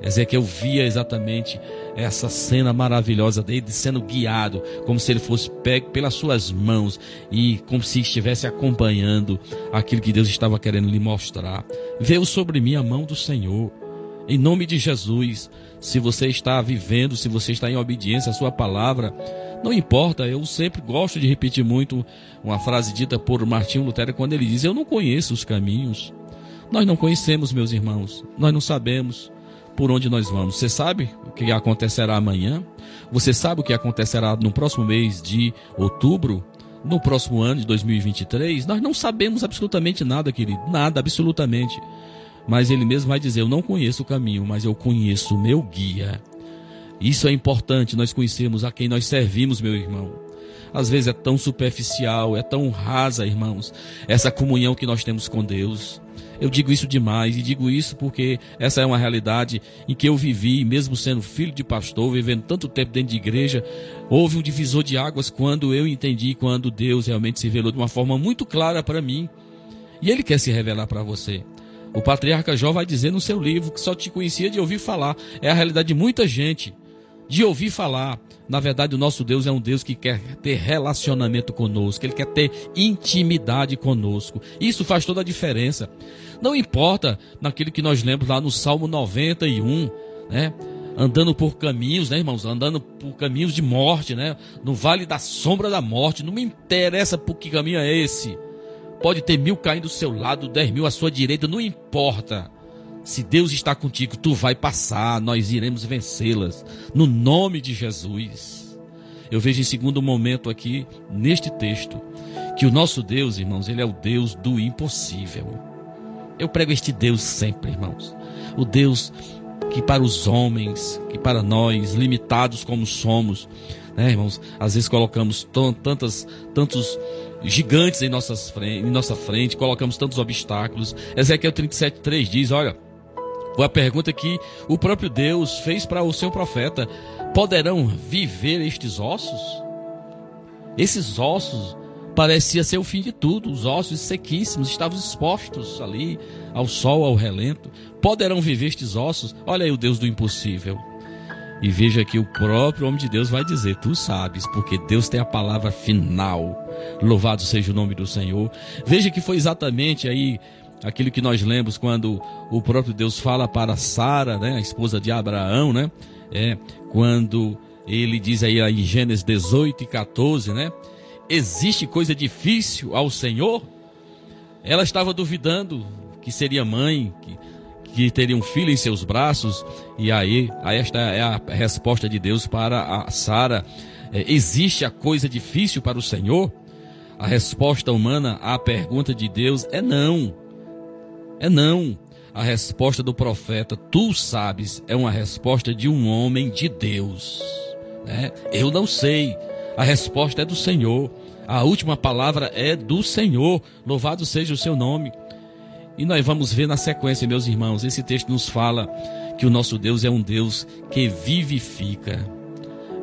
S1: Ezequiel via exatamente essa cena maravilhosa dele sendo guiado, como se ele fosse pego pelas suas mãos e como se estivesse acompanhando aquilo que Deus estava querendo lhe mostrar. Veio sobre mim a mão do Senhor. Em nome de Jesus, se você está vivendo, se você está em obediência à sua palavra, não importa, eu sempre gosto de repetir muito uma frase dita por Martinho Lutero quando ele diz: Eu não conheço os caminhos. Nós não conhecemos, meus irmãos. Nós não sabemos por onde nós vamos. Você sabe o que acontecerá amanhã? Você sabe o que acontecerá no próximo mês de outubro? No próximo ano de 2023? Nós não sabemos absolutamente nada, querido. Nada, absolutamente. Mas ele mesmo vai dizer: Eu não conheço o caminho, mas eu conheço o meu guia. Isso é importante, nós conhecemos a quem nós servimos, meu irmão. Às vezes é tão superficial, é tão rasa, irmãos, essa comunhão que nós temos com Deus. Eu digo isso demais e digo isso porque essa é uma realidade em que eu vivi, mesmo sendo filho de pastor, vivendo tanto tempo dentro de igreja, houve um divisor de águas quando eu entendi quando Deus realmente se revelou de uma forma muito clara para mim. E ele quer se revelar para você. O patriarca Jó vai dizer no seu livro que só te conhecia de ouvir falar. É a realidade de muita gente de ouvir falar. Na verdade, o nosso Deus é um Deus que quer ter relacionamento conosco, ele quer ter intimidade conosco. Isso faz toda a diferença. Não importa naquilo que nós lemos lá no Salmo 91, né? Andando por caminhos, né, irmãos? Andando por caminhos de morte, né? No vale da sombra da morte. Não me interessa por que caminho é esse. Pode ter mil caindo do seu lado, dez mil à sua direita, não importa. Se Deus está contigo, tu vai passar, nós iremos vencê-las. No nome de Jesus. Eu vejo em segundo momento aqui, neste texto, que o nosso Deus, irmãos, ele é o Deus do impossível. Eu prego este Deus sempre, irmãos. O Deus que para os homens, que para nós, limitados como somos, né, irmãos, às vezes colocamos tantas, tantos gigantes em, nossas em nossa frente, colocamos tantos obstáculos. Ezequiel 37,3 diz: Olha, foi a pergunta que o próprio Deus fez para o seu profeta: Poderão viver estes ossos? Esses ossos parecia ser o fim de tudo. Os ossos sequíssimos estavam expostos ali ao sol, ao relento. Poderão viver estes ossos? Olha aí o Deus do impossível. E veja que o próprio homem de Deus vai dizer: Tu sabes, porque Deus tem a palavra final. Louvado seja o nome do Senhor. Veja que foi exatamente aí aquilo que nós lemos quando o próprio Deus fala para Sara, né, a esposa de Abraão, né? É, quando ele diz aí em Gênesis 18 e 14, né? Existe coisa difícil ao Senhor? Ela estava duvidando que seria mãe, que, que teria um filho em seus braços, e aí, aí esta é a resposta de Deus para a Sara. É, existe a coisa difícil para o Senhor? A resposta humana à pergunta de Deus é não. É não. A resposta do profeta, tu sabes, é uma resposta de um homem de Deus. Né? Eu não sei. A resposta é do Senhor. A última palavra é do Senhor. Louvado seja o seu nome. E nós vamos ver na sequência, meus irmãos, esse texto nos fala que o nosso Deus é um Deus que vivifica.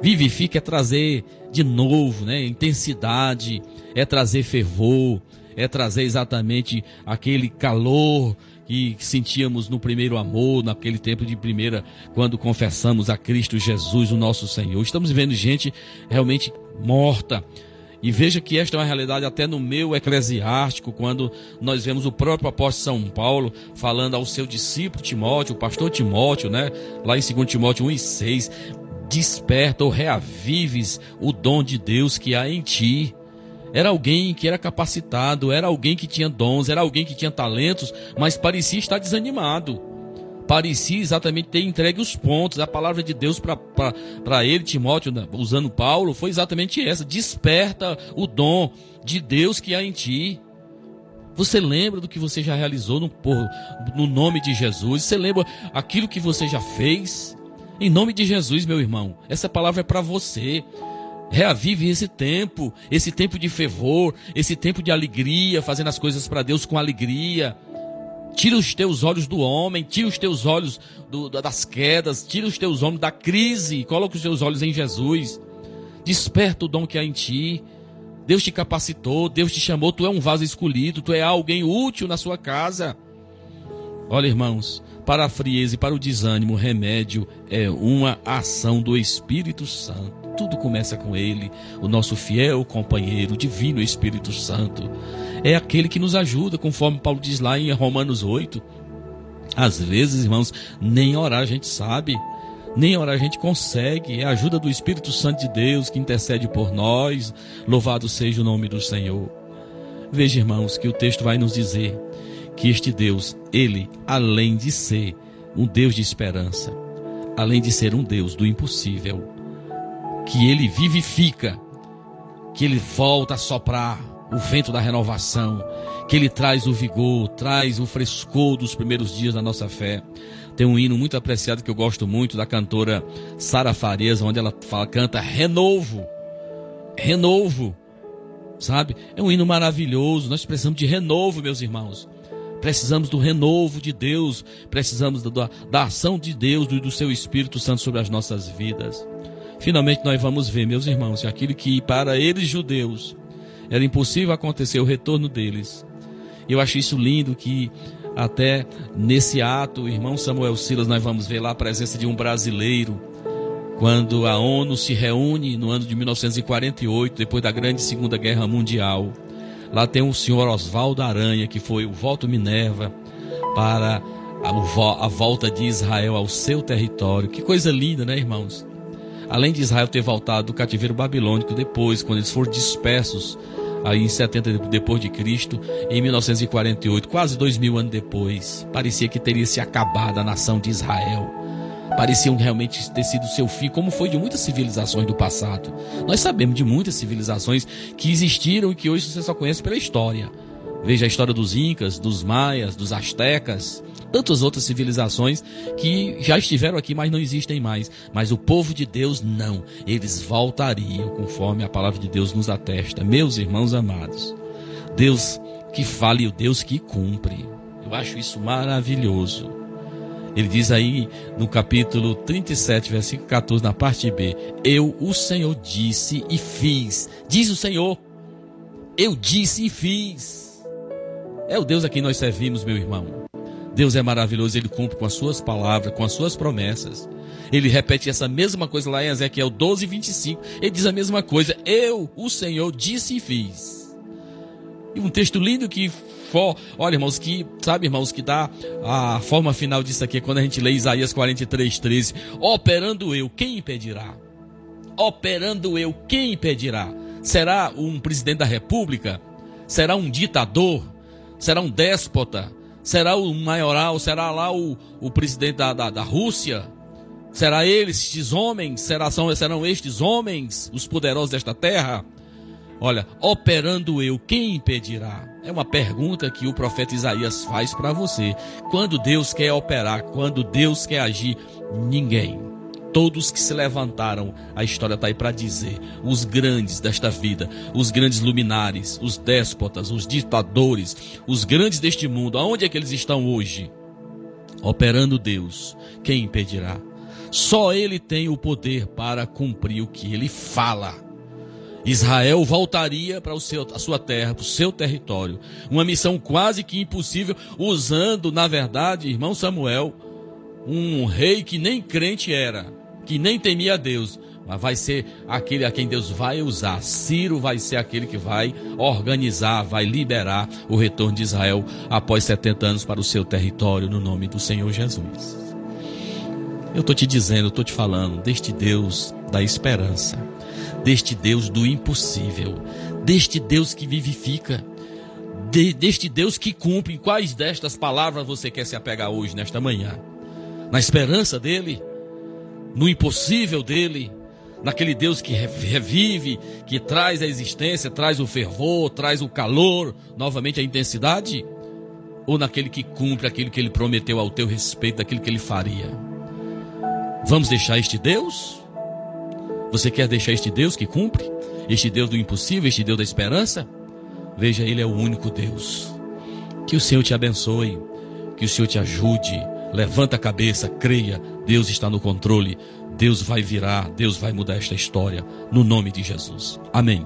S1: Vivifica é trazer de novo, né, intensidade, é trazer fervor, é trazer exatamente aquele calor que sentíamos no primeiro amor, naquele tempo de primeira, quando confessamos a Cristo Jesus, o nosso Senhor. Estamos vendo gente realmente morta. E veja que esta é uma realidade até no meu eclesiástico, quando nós vemos o próprio apóstolo São Paulo falando ao seu discípulo Timóteo, o pastor Timóteo, né? Lá em 2 Timóteo 1 e 6, desperta ou reavives o dom de Deus que há em ti. Era alguém que era capacitado, era alguém que tinha dons, era alguém que tinha talentos, mas parecia estar desanimado. Parecia exatamente ter entregue os pontos. A palavra de Deus para ele, Timóteo, usando Paulo, foi exatamente essa: desperta o dom de Deus que há em ti. Você lembra do que você já realizou no, no nome de Jesus? Você lembra aquilo que você já fez? Em nome de Jesus, meu irmão, essa palavra é para você. Reavive esse tempo, esse tempo de fervor, esse tempo de alegria, fazendo as coisas para Deus com alegria. Tira os teus olhos do homem, tira os teus olhos do, das quedas, tira os teus olhos da crise, coloca os teus olhos em Jesus. Desperta o dom que há em ti. Deus te capacitou, Deus te chamou, tu é um vaso escolhido, tu é alguém útil na sua casa. Olha, irmãos, para a frieza e para o desânimo, o remédio é uma ação do Espírito Santo. Tudo começa com Ele, o nosso fiel companheiro, o divino Espírito Santo. É aquele que nos ajuda, conforme Paulo diz lá em Romanos 8. Às vezes, irmãos, nem orar a gente sabe, nem orar a gente consegue. É a ajuda do Espírito Santo de Deus que intercede por nós. Louvado seja o nome do Senhor. Veja, irmãos, que o texto vai nos dizer que este Deus, ele, além de ser um Deus de esperança, além de ser um Deus do impossível, que ele vivifica, que ele volta a soprar o vento da renovação, que ele traz o vigor, traz o frescor dos primeiros dias da nossa fé. Tem um hino muito apreciado que eu gosto muito da cantora Sara Farias, onde ela fala, canta renovo, renovo, sabe? É um hino maravilhoso. Nós precisamos de renovo, meus irmãos. Precisamos do renovo de Deus, precisamos da, da ação de Deus e do seu Espírito Santo sobre as nossas vidas. Finalmente nós vamos ver, meus irmãos, aquilo que para eles judeus era impossível acontecer o retorno deles. Eu acho isso lindo que até nesse ato, irmão Samuel Silas, nós vamos ver lá a presença de um brasileiro. Quando a ONU se reúne no ano de 1948, depois da grande Segunda Guerra Mundial, lá tem o senhor Oswaldo Aranha, que foi o voto Minerva para a volta de Israel ao seu território. Que coisa linda, né, irmãos? Além de Israel ter voltado do cativeiro babilônico depois, quando eles foram dispersos aí em 70 depois de Cristo, em 1948, quase dois mil anos depois, parecia que teria se acabado a nação de Israel. Pareciam realmente ter sido seu fim, como foi de muitas civilizações do passado. Nós sabemos de muitas civilizações que existiram e que hoje você só conhece pela história. Veja a história dos Incas, dos Maias, dos Astecas, tantas outras civilizações que já estiveram aqui, mas não existem mais. Mas o povo de Deus não. Eles voltariam, conforme a palavra de Deus nos atesta. Meus irmãos amados, Deus que fala e o Deus que cumpre. Eu acho isso maravilhoso. Ele diz aí no capítulo 37, versículo 14, na parte B: Eu, o Senhor, disse e fiz. Diz o Senhor: Eu disse e fiz. É o Deus a quem nós servimos, meu irmão. Deus é maravilhoso, ele cumpre com as suas palavras, com as suas promessas. Ele repete essa mesma coisa lá em Ezequiel 12, 25. Ele diz a mesma coisa. Eu, o Senhor, disse e fiz. E um texto lindo que for, olha, irmãos, que, sabe, irmãos, que dá a forma final disso aqui é quando a gente lê Isaías 43, 13. Operando eu, quem impedirá? Operando eu, quem impedirá? Será um presidente da república? Será um ditador? Será um déspota? Será o maioral? Será lá o, o presidente da, da, da Rússia? Será eles, estes homens? Será, são, serão estes homens os poderosos desta terra? Olha, operando eu, quem impedirá? É uma pergunta que o profeta Isaías faz para você. Quando Deus quer operar, quando Deus quer agir, ninguém. Todos que se levantaram, a história está aí para dizer. Os grandes desta vida, os grandes luminares, os déspotas, os ditadores, os grandes deste mundo, aonde é que eles estão hoje? Operando Deus, quem impedirá? Só Ele tem o poder para cumprir o que Ele fala. Israel voltaria para a sua terra, para o seu território. Uma missão quase que impossível, usando, na verdade, irmão Samuel, um rei que nem crente era, que nem temia a Deus, mas vai ser aquele a quem Deus vai usar. Ciro vai ser aquele que vai organizar, vai liberar o retorno de Israel após 70 anos para o seu território, no nome do Senhor Jesus. Eu estou te dizendo, estou te falando deste Deus da esperança, deste Deus do impossível, deste Deus que vivifica, de, deste Deus que cumpre. Quais destas palavras você quer se apegar hoje, nesta manhã? Na esperança dele? No impossível dele? Naquele Deus que revive, que traz a existência, traz o fervor, traz o calor, novamente a intensidade? Ou naquele que cumpre aquilo que ele prometeu ao teu respeito, aquilo que ele faria? Vamos deixar este Deus? Você quer deixar este Deus que cumpre? Este Deus do impossível, este Deus da esperança? Veja, Ele é o único Deus. Que o Senhor te abençoe, que o Senhor te ajude. Levanta a cabeça, creia, Deus está no controle. Deus vai virar, Deus vai mudar esta história, no nome de Jesus. Amém.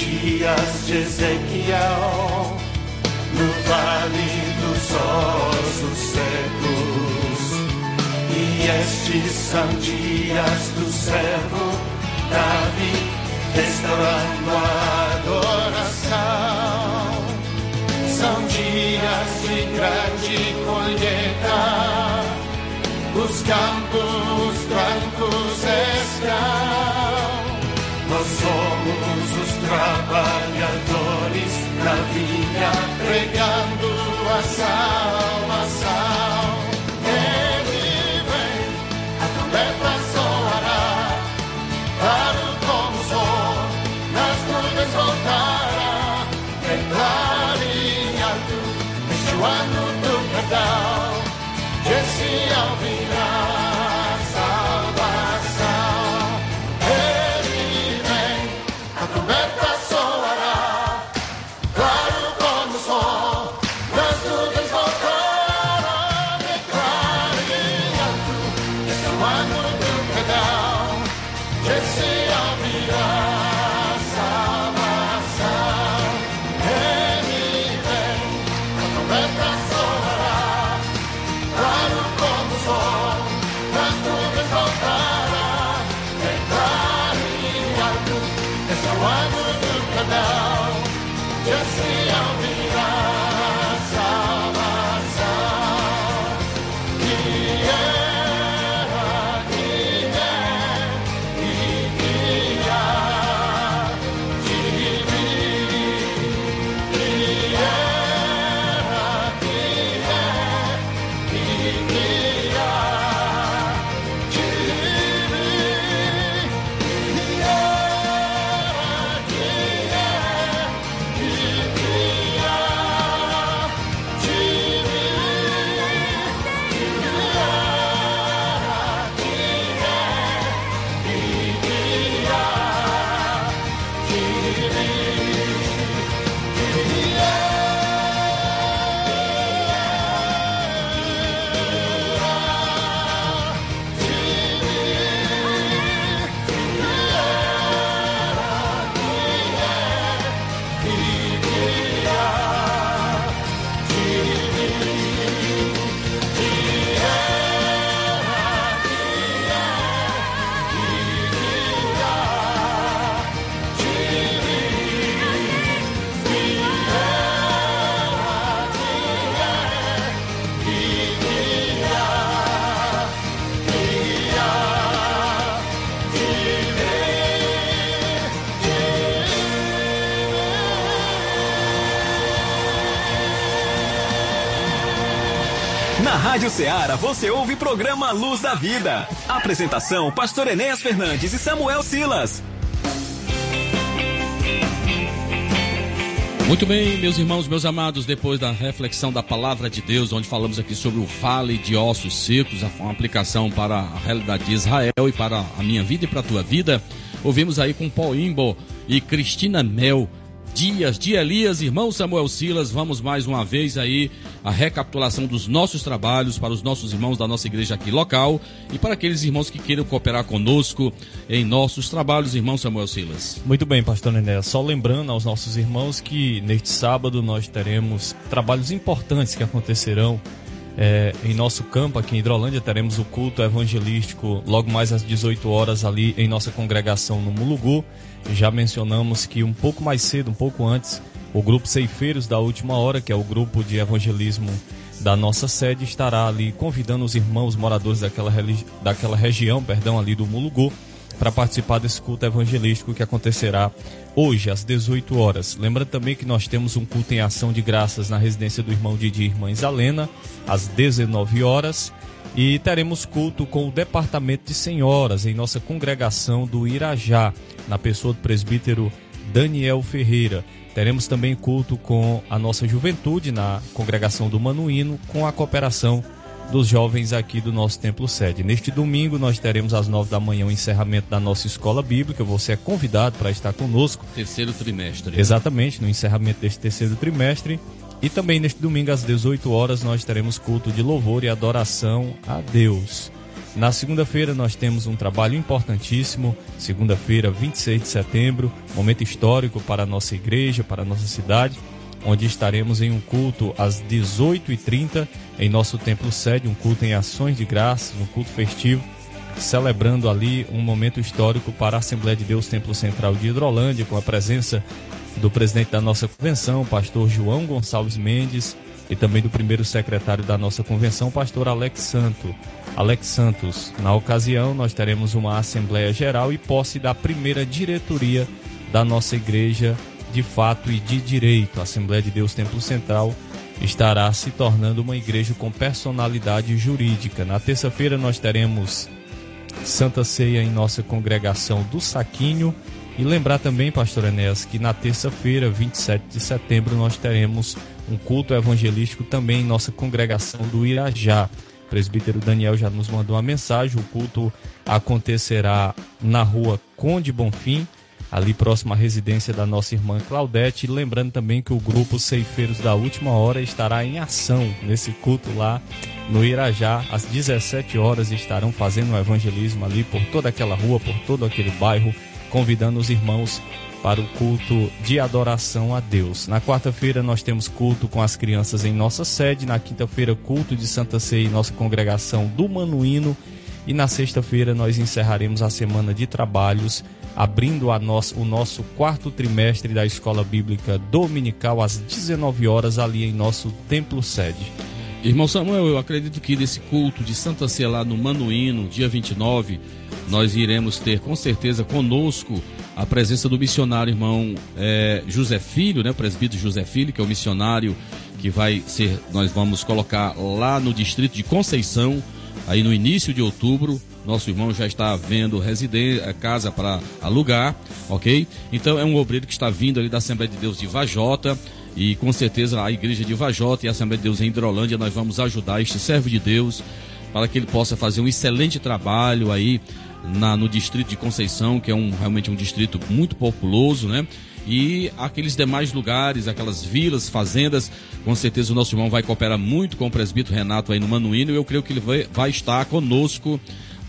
S8: Dias de
S3: Ezequiel no vale dos ossos secos. E estes são dias do servo Davi, restaurando a adoração. São dias de grande colheita, os campos brancos estão. Nós somos os trabalhadores da vinha, pregando a salvação. Ele vem, a trombeta soará, claro como o sol, nas nuvens voltará. Declare alto, este o ano do perdão, de Sião virá
S4: Rádio Ceará você ouve programa Luz da Vida. Apresentação: Pastor Enéas Fernandes e Samuel Silas.
S1: Muito bem, meus irmãos, meus amados, depois da reflexão da palavra de Deus, onde falamos aqui sobre o vale de ossos secos, uma aplicação para a realidade de Israel e para a minha vida e para a tua vida, ouvimos aí com Paul Imbo e Cristina Mel, Dias de Elias, irmão Samuel Silas, vamos mais uma vez aí a recapitulação dos nossos trabalhos para os nossos irmãos da nossa igreja aqui local e para aqueles irmãos que queiram cooperar conosco em nossos trabalhos, irmão Samuel Silas.
S2: Muito bem, pastor Nené. Só lembrando aos nossos irmãos que neste sábado nós teremos trabalhos importantes que acontecerão é, em nosso campo aqui em Hidrolândia. Teremos o culto evangelístico logo mais às 18 horas ali em nossa congregação no Mulugu. Já mencionamos que um pouco mais cedo, um pouco antes, o grupo Ceifeiros da Última Hora, que é o grupo de evangelismo da nossa sede, estará ali convidando os irmãos moradores daquela, daquela região, perdão, ali do Mulugu, para participar desse culto evangelístico que acontecerá hoje às 18 horas. Lembrando também que nós temos um culto em ação de graças na residência do irmão Didi e irmã Isalena às 19 horas e teremos culto com o departamento de senhoras em nossa congregação do Irajá, na pessoa do presbítero Daniel Ferreira. Teremos também culto com a nossa juventude na congregação do Manuíno, com a cooperação dos jovens aqui do nosso templo sede. Neste domingo nós teremos às nove da manhã o encerramento da nossa escola bíblica. Você é convidado para estar conosco.
S1: Terceiro trimestre.
S2: Exatamente, no encerramento deste terceiro trimestre. E também neste domingo às 18 horas nós teremos culto de louvor e adoração a Deus. Na segunda-feira nós temos um trabalho importantíssimo, segunda-feira, 26 de setembro, momento histórico para a nossa igreja, para a nossa cidade, onde estaremos em um culto às 18h30 em nosso templo sede, um culto em ações de graças, um culto festivo, celebrando ali um momento histórico para a Assembleia de Deus Templo Central de Hidrolândia, com a presença do presidente da nossa convenção, pastor João Gonçalves Mendes, e também do primeiro secretário da nossa convenção, pastor Alex Santo. Alex Santos. Na ocasião, nós teremos uma Assembleia Geral e posse da primeira diretoria da nossa igreja de fato e de direito. A Assembleia de Deus Templo Central estará se tornando uma igreja com personalidade jurídica. Na terça-feira, nós teremos Santa Ceia em nossa congregação do Saquinho. E lembrar também, pastor Enéas, que na terça-feira, 27 de setembro, nós teremos um culto evangelístico também em nossa congregação do Irajá. O presbítero Daniel já nos mandou uma mensagem. O culto acontecerá na rua Conde Bonfim, ali próximo à residência da nossa irmã Claudete. Lembrando também que o grupo Ceifeiros da Última Hora estará em ação nesse culto lá no Irajá. Às 17 horas estarão fazendo um evangelismo ali por toda aquela rua, por todo aquele bairro, convidando os irmãos para o culto de adoração a Deus. Na quarta-feira nós temos culto com as crianças em nossa sede, na quinta-feira culto de Santa Ceia em nossa congregação do Manuíno e na sexta-feira nós encerraremos a semana de trabalhos abrindo a nosso, o nosso quarto trimestre da Escola Bíblica Dominical às 19 horas ali em nosso templo sede.
S1: Irmão Samuel, eu acredito que nesse culto de Santa Ceia lá no Manuíno, dia 29, nós iremos ter com certeza conosco a presença do missionário irmão é, José Filho, né, o presbítero José Filho, que é o missionário que vai ser, nós vamos colocar lá no distrito de Conceição, aí no início de outubro. Nosso irmão já está vendo residência, casa para alugar, ok? Então é um obreiro que está vindo ali da Assembleia de Deus de Vajota. E com certeza a igreja de Vajota e a Assembleia de Deus em Hidrolândia, nós vamos ajudar este servo de Deus para que ele possa fazer um excelente trabalho aí na, no distrito de Conceição, que é um, realmente um distrito muito populoso, né? E aqueles demais lugares, aquelas vilas, fazendas, com certeza o nosso irmão vai cooperar muito com o presbítero Renato aí no Manuíno. E eu creio que ele vai, vai estar conosco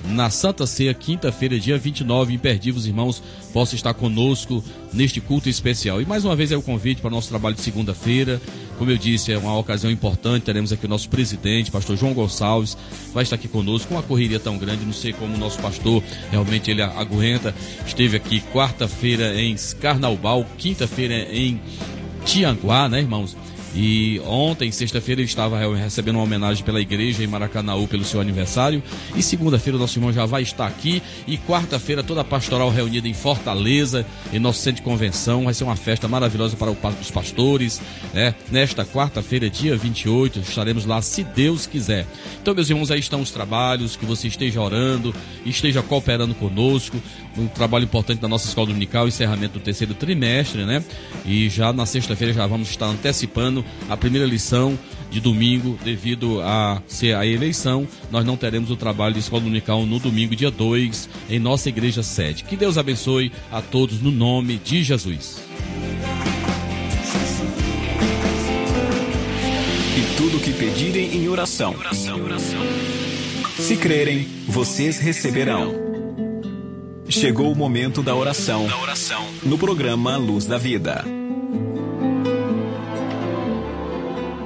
S1: na Santa Ceia, quinta-feira, dia 29, imperdível, irmãos, possa estar conosco neste culto especial. E mais uma vez é o convite para o nosso trabalho de segunda-feira. Como eu disse, é uma ocasião importante. Teremos aqui o nosso presidente, pastor João Gonçalves, vai estar aqui conosco com uma correria tão grande. Não sei como o nosso pastor realmente ele aguenta. Esteve aqui quarta-feira em Carnaubal, quinta-feira em Tianguá, né, irmãos? E ontem, sexta-feira, ele estava recebendo uma homenagem pela igreja em Maracanaú pelo seu aniversário. E segunda-feira, o nosso irmão já vai estar aqui. E quarta-feira, toda a pastoral reunida em Fortaleza, em nosso centro de convenção. Vai ser uma festa maravilhosa para os pastores. Né? Nesta quarta-feira, dia 28, estaremos lá, se Deus quiser. Então, meus irmãos, aí estão os trabalhos. Que você esteja orando, esteja cooperando conosco. Um trabalho importante da nossa escola dominical, encerramento do terceiro trimestre, né? E já na sexta-feira já vamos estar antecipando a primeira lição de domingo, devido a ser a eleição, nós não teremos o trabalho de escola dominical no domingo, dia 2, em nossa igreja sede. Que Deus abençoe a todos no nome de Jesus.
S4: E tudo que pedirem em oração. Se crerem, vocês receberão. Chegou o momento da oração. No programa Luz da Vida.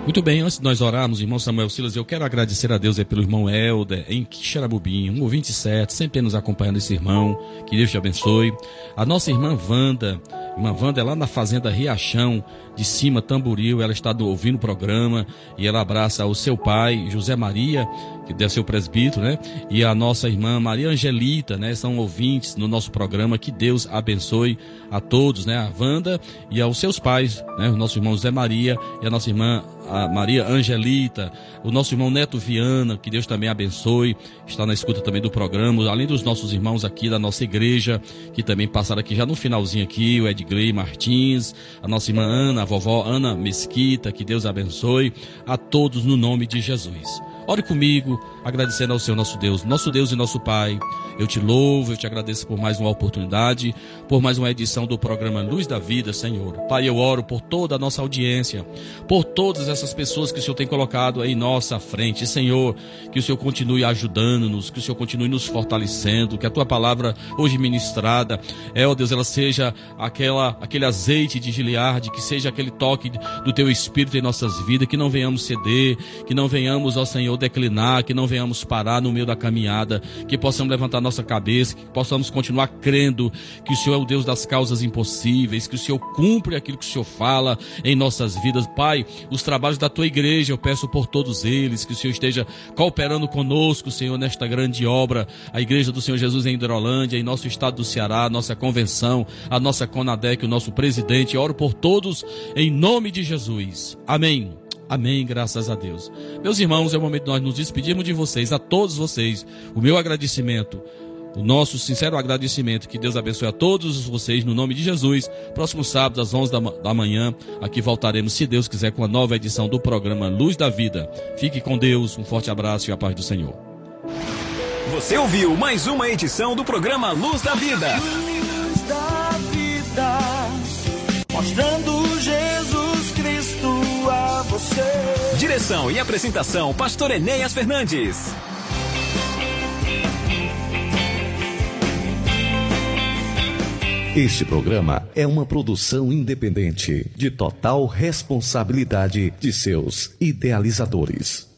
S1: Muito bem, antes de nós orarmos, irmão Samuel Silas, eu quero agradecer a Deus é, pelo irmão Helder, em Quixarabubim, um ouvinte certo, sempre nos acompanhando esse irmão, que Deus te abençoe. A nossa irmã Wanda, irmã Wanda é lá na fazenda Riachão, de cima, Tamboril, ela está do, ouvindo o programa e ela abraça o seu pai, José Maria, que deve ser o presbítero, né? E a nossa irmã Maria Angelita, né? São ouvintes no nosso programa. Que Deus abençoe a todos, né? A Wanda e aos seus pais, né? O nosso irmão José Maria e a nossa irmã a Maria Angelita, o nosso irmão Neto Viana, que Deus também abençoe, está na escuta também do programa, além dos nossos irmãos aqui da nossa igreja, que também passaram aqui já no finalzinho aqui, o Ed Edgley Martins, a nossa irmã Ana, a vovó Ana Mesquita, que Deus abençoe a todos no nome de Jesus. Ore comigo, agradecendo ao Senhor nosso Deus, nosso Deus e nosso Pai. Eu te louvo, eu te agradeço por mais uma oportunidade, por mais uma edição do programa Luz da Vida, Senhor. Pai, eu oro por toda a nossa audiência, por todas essas pessoas que o Senhor tem colocado em nossa frente. Senhor, que o Senhor continue ajudando-nos, que o Senhor continue nos fortalecendo, que a tua palavra hoje ministrada, é, ó Deus, ela seja aquela, aquele azeite de Gileade, que seja aquele toque do teu Espírito em nossas vidas, que não venhamos ceder, que não venhamos, ó Senhor, declinar, que não venhamos parar no meio da caminhada, que possamos levantar nossa cabeça, que possamos continuar crendo que o Senhor é o Deus das causas impossíveis, que o Senhor cumpre aquilo que o Senhor fala em nossas vidas. Pai, os trabalhos da tua igreja, eu peço por todos eles, que o Senhor esteja cooperando conosco, Senhor, nesta grande obra, a igreja do Senhor Jesus em Hidrolândia, em nosso estado do Ceará, nossa convenção, a nossa Conadec, o nosso presidente. Oro por todos em nome de Jesus. Amém. Amém, graças a Deus. Meus irmãos, é o momento de nós nos despedirmos de vocês, a todos vocês. O meu agradecimento, o nosso sincero agradecimento. Que Deus abençoe a todos vocês, no nome de Jesus. Próximo sábado, às 11 da, da manhã, aqui voltaremos, se Deus quiser, com a nova edição do programa Luz da Vida. Fique com Deus, um forte abraço e a paz do Senhor.
S4: Você ouviu mais uma edição do programa Luz da Vida.
S3: Luz da vida, mostrando Jesus Cristo a você.
S4: Direção e apresentação, Pastor Enéas Fernandes.
S9: Este programa é uma produção independente, de total responsabilidade de seus idealizadores.